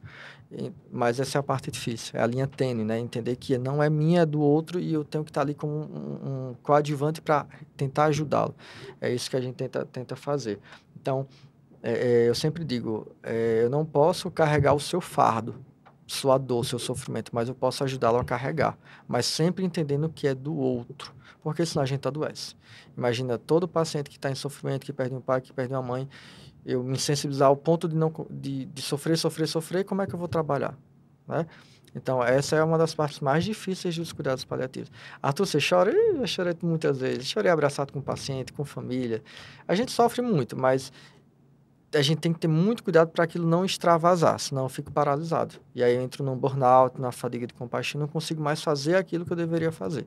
E- Mas essa é a parte difícil, é a linha tênue, né? Entender que não é minha, é do outro e eu tenho que estar ali como um, um coadjuvante para tentar ajudá-lo. É isso que a gente tenta, tenta fazer. Então, é, é, eu sempre digo, é, eu não posso carregar o seu fardo, sua dor, seu sofrimento, mas eu posso ajudá-lo a carregar. Mas sempre entendendo que é do outro, porque senão a gente adoece. Imagina todo paciente que está em sofrimento, que perde um pai, que perde uma mãe, eu me sensibilizar ao ponto de, não, de, de sofrer, sofrer, sofrer, como é que eu vou trabalhar? Né? Então, essa é uma das partes mais difíceis dos cuidados paliativos. Arthur, você chora? Eu chorei muitas vezes. Chorei abraçado com o paciente, com família. A gente sofre muito, mas a gente tem que ter muito cuidado para aquilo não extravasar, senão eu fico paralisado. E aí eu entro num burnout, na fadiga de compaixão, e não consigo mais fazer aquilo que eu deveria fazer.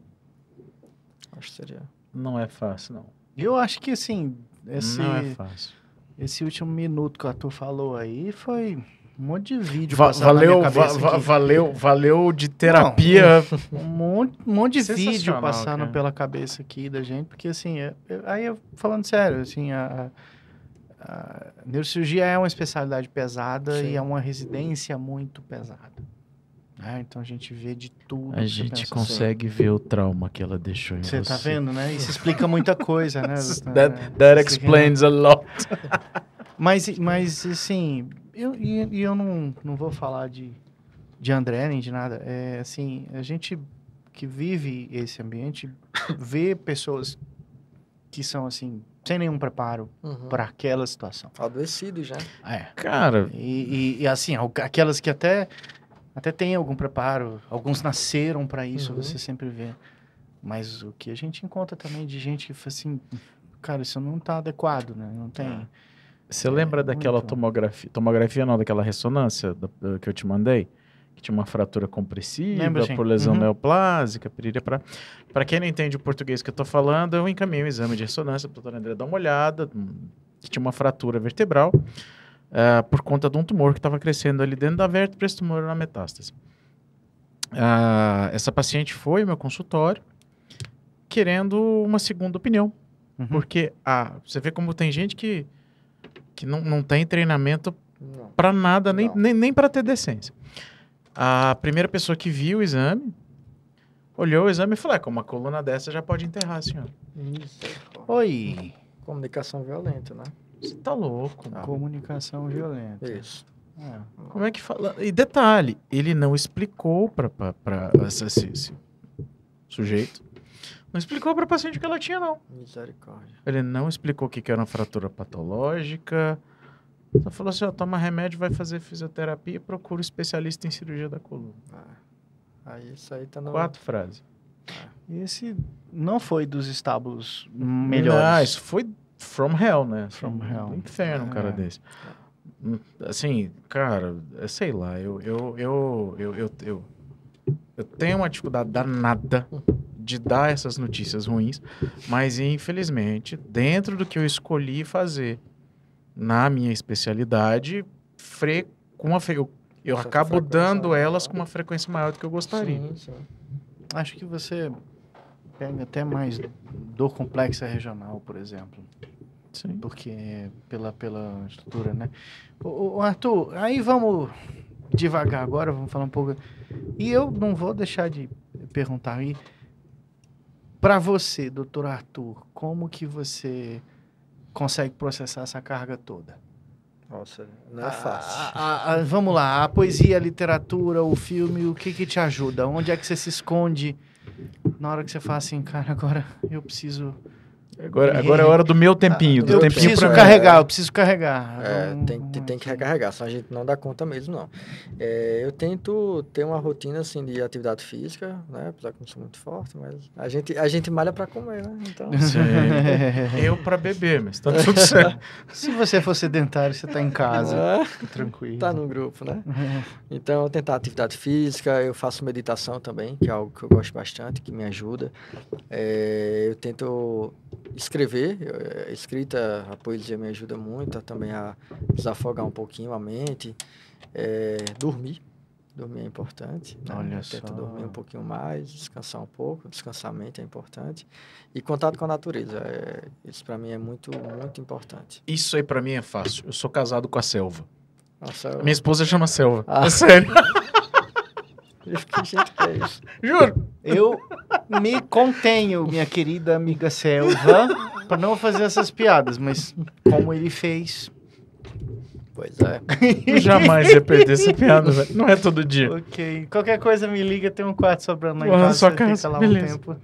Acho que seria.
Não é fácil, não.
Eu acho que, assim, esse,
Não é fácil.
Esse último minuto que o Arthur falou aí foi um monte de vídeo
Va- valeu,
minha
va- valeu, valeu de terapia.
Um monte, um monte de vídeo passando
cara.
pela cabeça aqui da gente, porque assim, é- é- aí eu falando sério, assim, a, a neurocirurgia é uma especialidade pesada
Sim.
e é uma residência muito pesada. Né? Então a gente vê de tudo.
A gente consegue ver o trauma que ela deixou em
Você
você.
tá vendo, né? Isso explica muita coisa, né?
That,
É,
that
isso aqui,
explains a lot.
Mas, mas assim, eu, e, eu não, não vou falar de, de André nem de nada. É assim, a gente que vive esse ambiente vê pessoas que são assim, sem nenhum preparo
Uhum.
para aquela situação.
Adoecido já.
É.
Cara,
E, e, e, assim, aquelas que até, até têm algum preparo, alguns nasceram para isso,
Uhum.
você sempre vê. Mas o que a gente encontra também de gente que fala assim, cara, isso não tá adequado, né? Não tem.
você lembra daquela
muito.
tomografia, tomografia não, daquela ressonância da- que eu te mandei? Que tinha uma fratura compressiva
Lembro, sim.
por lesão
Uhum.
neoplásica, piriri pra... Pra quem não entende o português que eu tô falando, eu encaminhei um exame de ressonância pro doutor André dar uma olhada, hum, que tinha uma fratura vertebral, ah, por conta de um tumor que estava crescendo ali dentro da vértebra, esse tumor era uma metástase. Ah, essa paciente foi ao meu consultório, querendo uma segunda opinião,
Uhum.
porque ah, você vê como tem gente que, que não, não tem treinamento para nada, nem,
Não.
nem, nem para ter decência. A primeira pessoa que viu o exame, olhou o exame e falou: é, com uma coluna dessa já pode enterrar, senhor.
Misericórdia.
Oi,
Comunicação violenta, né?
Você tá louco. mano.
comunicação violenta.
Isso.
É.
Como é que fala? E detalhe, ele não explicou para esse, sujeito, não explicou para paciente o que ela tinha, não.
Misericórdia.
Ele não explicou o que, que era uma fratura patológica. Só falou assim: ó, toma remédio, vai fazer fisioterapia e procura um especialista em cirurgia da coluna.
Aí isso aí tá no.
Quatro frases.
Esse não foi dos estábulos
Não,
melhores.
isso foi from hell, né? Assim,
From hell.
Do inferno, um cara
É.
desse. Hum, Assim, cara, é, sei lá, eu, eu, eu, eu, eu, eu, eu tenho uma dificuldade danada de dar essas notícias ruins, mas infelizmente, dentro do que eu escolhi fazer na minha especialidade, fre com uma eu, eu acabo dando elas com uma frequência maior do que eu gostaria.
Sim, sim.
Acho que você pega até mais dor complexa regional, por exemplo.
Sim.
Porque pela, pela estrutura, né? Ô, ô, Arthur, aí vamos devagar agora, vamos falar um pouco. E eu não vou deixar de perguntar aí. Para você, doutor Arthur, como que você consegue processar essa carga toda?
Nossa, não é
A-
fácil.
a- a- vamos lá, a poesia, a literatura, o filme, o que que te ajuda? Onde é que você se esconde na hora que você fala assim, cara, agora eu preciso...
Agora, agora é hora do meu tempinho, do
eu
tempinho
preciso
pra mim.
carregar, eu preciso carregar.
É, tem, tem, tem que recarregar, senão a gente não dá conta mesmo, não. É, eu tento ter uma rotina, assim, de atividade física, né? Apesar que eu não sou muito forte, mas a gente, a gente malha pra comer, né? Então,
Sim. Eu pra beber, mas tá tudo certo.
Se você for sedentário, você tá em casa,
é,
tranquilo.
tá no grupo, né? Então, eu tentar atividade física, eu faço meditação também, que é algo que eu gosto bastante, que me ajuda. É, eu tento escrever, a escrita, a poesia me ajuda muito a também a desafogar um pouquinho a mente. É, dormir, dormir é importante. né?
Olha
tento
só.
dormir um pouquinho mais, descansar um pouco, descansar a mente é importante. E contato com a natureza, é, isso para mim é muito, muito importante.
Isso aí pra mim é fácil. Eu sou casado com a selva.
Nossa, eu,
Minha esposa chama selva.
Ah.
É sério.
Eu fiquei, gente, que é isso?
Juro.
Eu me contenho, minha querida amiga Selva, para não fazer essas piadas, mas como ele fez.
Pois é.
Eu jamais ia perder essa piada, velho. Não é todo dia.
Ok. Qualquer coisa me liga, tem um quarto sobrando lá em casa.
sua
você
casa,
fica lá
beleza.
um tempo.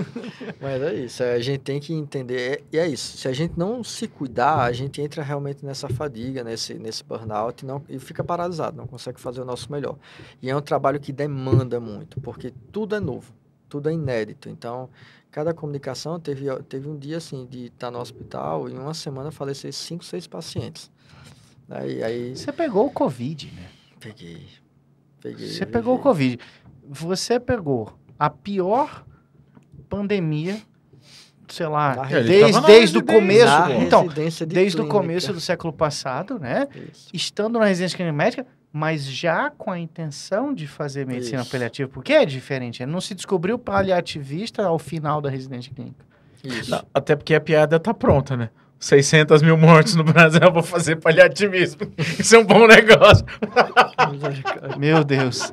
Mas é isso, é, a gente tem que entender, e é isso, se a gente não se cuidar, a gente entra realmente nessa fadiga, nesse, nesse burnout e, não, e fica paralisado, não consegue fazer o nosso melhor. E é um trabalho que demanda muito, porque tudo é novo, tudo é inédito, então cada comunicação teve, teve um dia assim de estar no hospital e em uma semana falecer cinco, seis pacientes. Aí, aí
Você pegou o Covid, né?
peguei, peguei.
Você pegou o. Covid. Você pegou a pior pandemia, sei lá,
Na
Ele
desde, desde o começo. Então,
residência de
desde o começo do século passado, né?
Isso.
Estando na residência clínica médica, mas já com a intenção de fazer medicina
Isso.
paliativa, porque é diferente. Ele não se descobriu paliativista ao final da residência clínica.
Isso.
Não, até porque a piada tá pronta, né? 600 mil mortes no Brasil, eu vou fazer paliativismo. Isso é um bom negócio.
Meu Deus.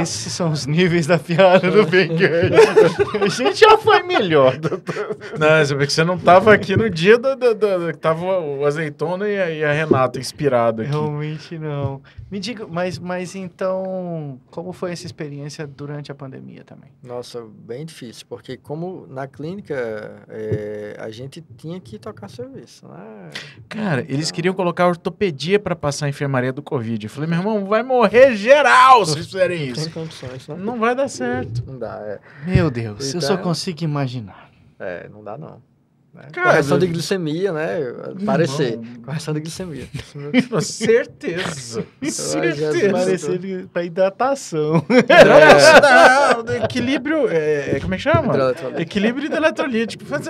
Esses são os níveis da piada do Bengay. A gente já foi melhor. doutor.
Não, é porque você não tava aqui no dia da, da, da- que tava o azeitona e a, e a Renata inspirado aqui.
Realmente não. Me diga, mas, mas então, como foi essa experiência durante a pandemia também?
Nossa, bem difícil, porque como na clínica é, a gente tinha que tocar serviço, né?
Cara, eles
Então-
queriam colocar ortopedia pra passar a enfermaria do Covid. Eu falei, meu irmão, vai morrer geral se fizerem
Tem
isso.
condições, né?
Não vai dar certo.
Não dá, é,
Meu Deus, eu só
Então-
consigo imaginar.
é, não dá não. Né?
Cara,
Correção de glicemia, né? Parecer.
Irmão.
Correção de glicemia.
Com certeza. certeza.
Parecer pra hidratação.
Não, não, equilíbrio. é, é, como é que chama? Equilíbrio eletrolítico. Faz-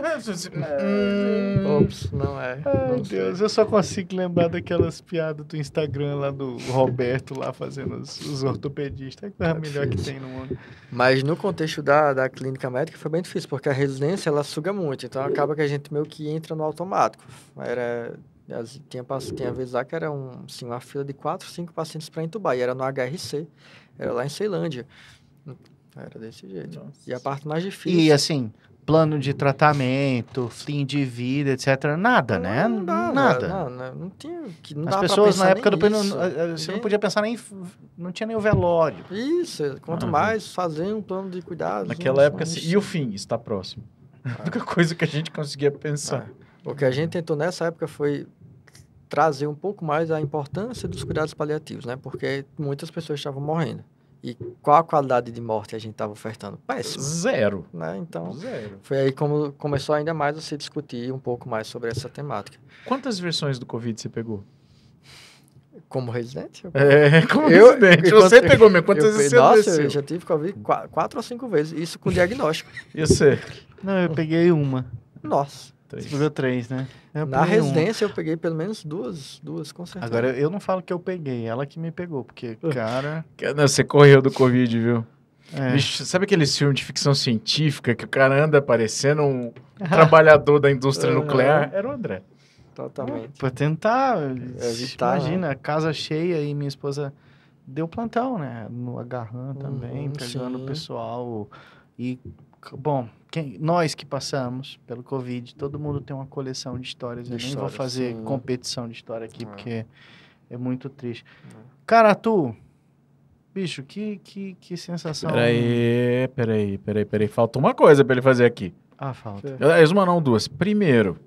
Hum,
Ops, não é.
Ai,
não sei.
Deus, eu só consigo lembrar daquelas piadas do Instagram lá do Roberto lá fazendo os, os ortopedistas. É a coisa
Tá
melhor que tem no mundo.
Mas no contexto da, da clínica médica foi bem difícil, porque a residência ela suga muito, então acaba que a gente meio que entra no automático. Era, tinha, tinha vezes lá que era um, assim, uma fila de quatro, cinco pacientes para entubar, e era no HRC, era lá em Ceilândia. Era desse jeito. E a parte mais difícil.
E assim, plano de tratamento, fim de vida, etc. Nada, né?
Não dá,
Nada.
Não, não, não tinha. Que não
As pessoas na época do
isso.
eh, você não podia pensar nem. Não tinha nem o velório.
Isso, quanto
Aham.
mais fazer um plano de cuidados.
Naquela
não-
época,
não-
assim, e o fim está próximo. A única coisa que a gente conseguia pensar.
O que a gente tentou nessa época foi trazer um pouco mais a importância dos cuidados paliativos, né? Porque muitas pessoas estavam morrendo. E qual a qualidade de morte a gente estava ofertando? Péssimo,
Zero.
né? Então,
Zero.
foi aí como começou ainda mais a se discutir um pouco mais sobre essa temática.
Quantas versões do Covid você pegou?
Como residente, eu,
É, como
Eu-
residente.
eu-
Você pegou mesmo. Quantas
eu,
vezes você
nossa,
adoeceu?
eu já tive Covid qua- quatro ou cinco vezes, isso com diagnóstico.
E você?
Não, eu peguei uma.
Nossa,
Três.
Você pegou três, né? Eu
na
peguei uma.
residência eu peguei pelo menos duas, duas com certeza.
Agora, eu não falo que eu peguei, ela que me pegou, porque, cara.
Não, você correu do Covid, viu?
É.
Bicho, sabe aqueles filmes de ficção científica que o cara anda parecendo um trabalhador da indústria nuclear? Era o André.
Totalmente.
Pra tentar.
Evitar,
imagina, casa cheia e minha esposa deu plantão, né? No Agarran também,
Uhum,
pegando o pessoal. E, bom, quem, nós que passamos pelo Covid, todo mundo tem uma coleção de histórias.
De
Eu nem vou
histórias,
fazer
sim.
competição de história aqui,
É.
porque é muito triste. Cara, tu, bicho, que, que, que sensação.
Peraí, peraí, peraí, peraí. Falta uma coisa pra ele fazer aqui.
Ah, falta.
Aliás, uma não, duas. Primeiro,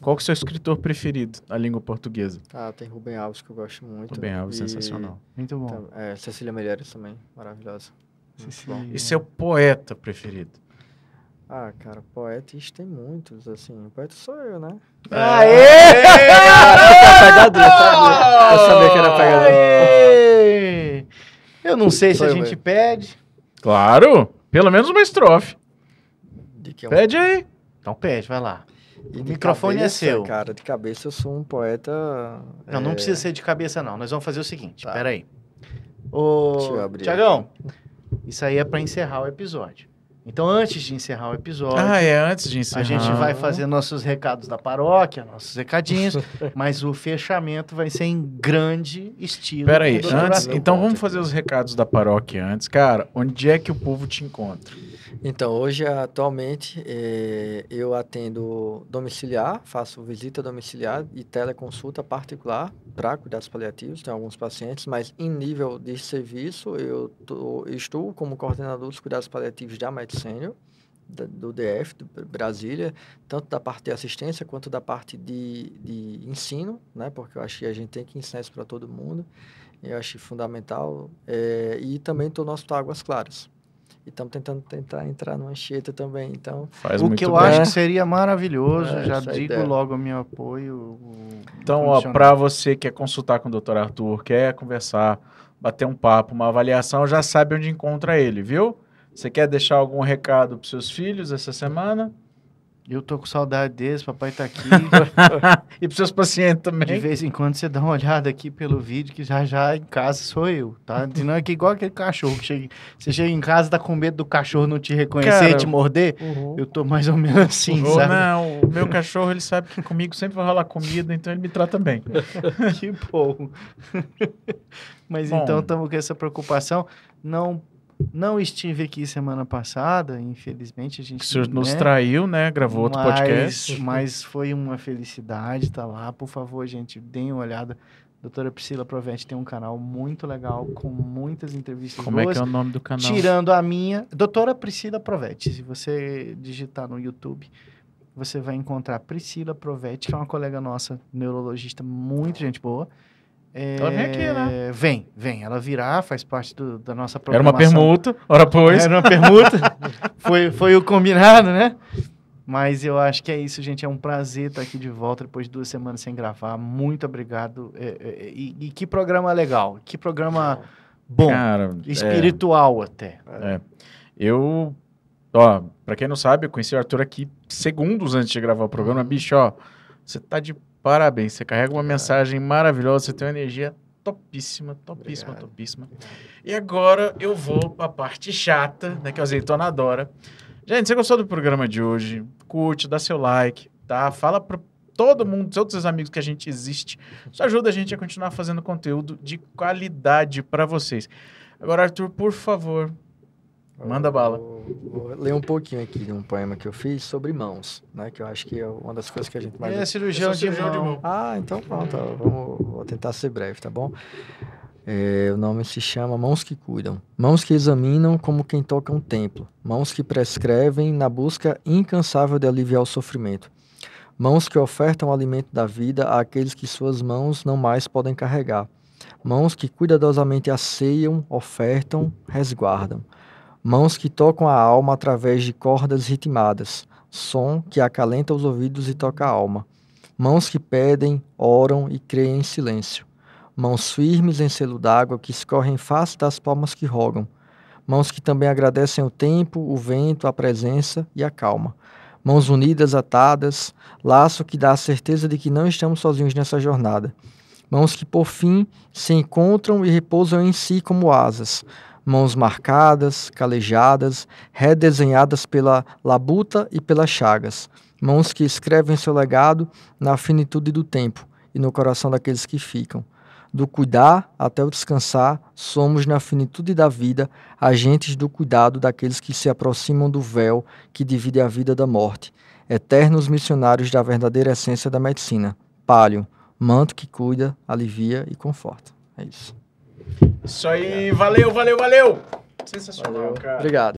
qual que é o seu escritor preferido na língua portuguesa?
Ah, tem Rubem Alves que eu gosto muito.
Rubem Alves,
e-
sensacional.
Muito bom.
É, Cecília Meirelles também, maravilhosa.
Cecília.
E seu poeta preferido?
Ah, cara, poetas tem muitos, assim. Poeta sou eu, né? pegadinha, eu sabia. Eu sabia que era pegadinha.
Aê! Eu não sei se a gente
mesmo.
pede.
Claro! Pelo menos uma estrofe.
De que é um-
Pede aí.
Então pede, vai lá.
E
o microfone é
cabeça,
seu.
Cara, de cabeça eu sou um poeta.
Não, não
é,
precisa ser de cabeça, não. Nós vamos fazer o seguinte,
Tá.
peraí. Ô,
Deixa eu abrir
Tiagão, isso aí é pra encerrar o episódio. Então, antes de encerrar o episódio,
Ah, é antes de
a
encerrar.
gente vai fazer nossos recados da paróquia, nossos recadinhos, mas o fechamento vai ser em grande estilo.
Peraí, antes, então vamos fazer os recados da paróquia antes. Cara, onde é que o povo te encontra?
Então, hoje, atualmente, eh, eu atendo domiciliar, faço visita domiciliar e teleconsulta particular para cuidados paliativos, tem alguns pacientes, mas em nível de serviço, eu tô- estou como coordenador dos cuidados paliativos da Medicênio, do DF, do Br- Brasília, tanto da parte de assistência quanto da parte de, de ensino, né? Porque eu acho que a gente tem que ensinar isso para todo mundo, eu acho fundamental. eh, e também estou no Hospital Águas Claras. E estamos tentando tentar entrar no Anchieta também, então...
Faz
O que eu
bem.
acho que seria maravilhoso,
É,
já
é
digo
ideia.
logo o meu apoio. o
Então, pra você que quer consultar com o Dr. Arthur, quer conversar, bater um papo, uma avaliação, já sabe onde encontra ele, viu? Você quer deixar algum recado pros seus filhos essa semana?
Eu tô com saudade deles, papai tá aqui.
e pros seus pacientes
De
também.
vez em quando você dá uma olhada aqui pelo vídeo, que já já em casa sou eu, tá? Senão é que igual aquele cachorro que chega, você chega em casa, tá com medo do cachorro não te reconhecer
Cara,
e te morder. Eu tô mais ou menos assim,
Ou
sabe?
não, o meu cachorro, ele sabe que comigo sempre vai rolar comida, então ele me trata bem.
Que bom. Mas
Bom.
então estamos com essa preocupação. Não não estive aqui semana passada, infelizmente a gente
O senhor nos
né?
traiu, né? Gravou outro
mas,
podcast.
Mas foi uma felicidade estar lá. Por favor, gente, deem uma olhada. Doutora Priscila Provetti tem um canal muito legal, com muitas entrevistas
Como é
boas.
que é o nome do canal?
Tirando a minha, Doutora Priscila Provetti. Se você digitar no YouTube, você vai encontrar Priscila Provetti, que é uma colega nossa, neurologista, muito gente boa. É,
Ela vem aqui, né?
Vem, vem. Ela virá, faz parte do- da nossa
Era uma
programação.
permuta, ora pois.
Era uma permuta. foi, foi o combinado, né? Mas eu acho que é isso, gente. É um prazer estar aqui de volta depois de duas semanas sem gravar. Muito obrigado. É, é, e, e que programa legal. Que programa bom.
Cara, é,
espiritual até.
eu, ó, pra quem não sabe, eu conheci o Arthur aqui segundos antes de gravar o programa. Bicho, ó, você tá de parabéns. Você carrega uma mensagem maravilhosa, você tem uma energia topíssima, topíssima,
Obrigado.
topíssima. E agora eu vou pra parte chata, né, que a azeitona adora. Gente, você gostou do programa de hoje? Curte, dá seu like, tá? Fala pra todo mundo, todos os amigos que a gente existe. Isso ajuda a gente a continuar fazendo conteúdo de qualidade pra vocês. Agora, Arthur, por favor, Manda bala.
Vou, vou ler um pouquinho aqui de um poema que eu fiz sobre mãos, né? Que eu acho que é uma das coisas que a gente mais...
É
cirurgião,
de
de
mão.
mão.
Ah, então pronto, ó, vamos, vou tentar ser breve, tá bom? É, o nome se chama Mãos que Cuidam. Mãos que examinam como quem toca um templo. Mãos que prescrevem na busca incansável de aliviar o sofrimento. Mãos que ofertam o alimento da vida àqueles que suas mãos não mais podem carregar. Mãos que cuidadosamente asseiam, ofertam, resguardam. Mãos que tocam a alma através de cordas ritmadas. Som que acalenta os ouvidos e toca a alma. Mãos que pedem, oram e creem em silêncio. Mãos firmes em selo d'água que escorrem face das palmas que rogam. Mãos que também agradecem o tempo, o vento, a presença e a calma. Mãos unidas, atadas, laço que dá a certeza de que não estamos sozinhos nessa jornada. Mãos que por fim se encontram e repousam em si como asas. Mãos marcadas, calejadas, redesenhadas pela labuta e pelas chagas, mãos que escrevem seu legado na finitude do tempo e no coração daqueles que ficam. Do cuidar até o descansar, somos na finitude da vida agentes do cuidado daqueles que se aproximam do véu que divide a vida da morte, eternos missionários da verdadeira essência da medicina. Palio, manto que cuida, alivia e conforta. É isso.
Isso aí, valeu, valeu, valeu! Sensacional,
Valeu.
cara.
Obrigado.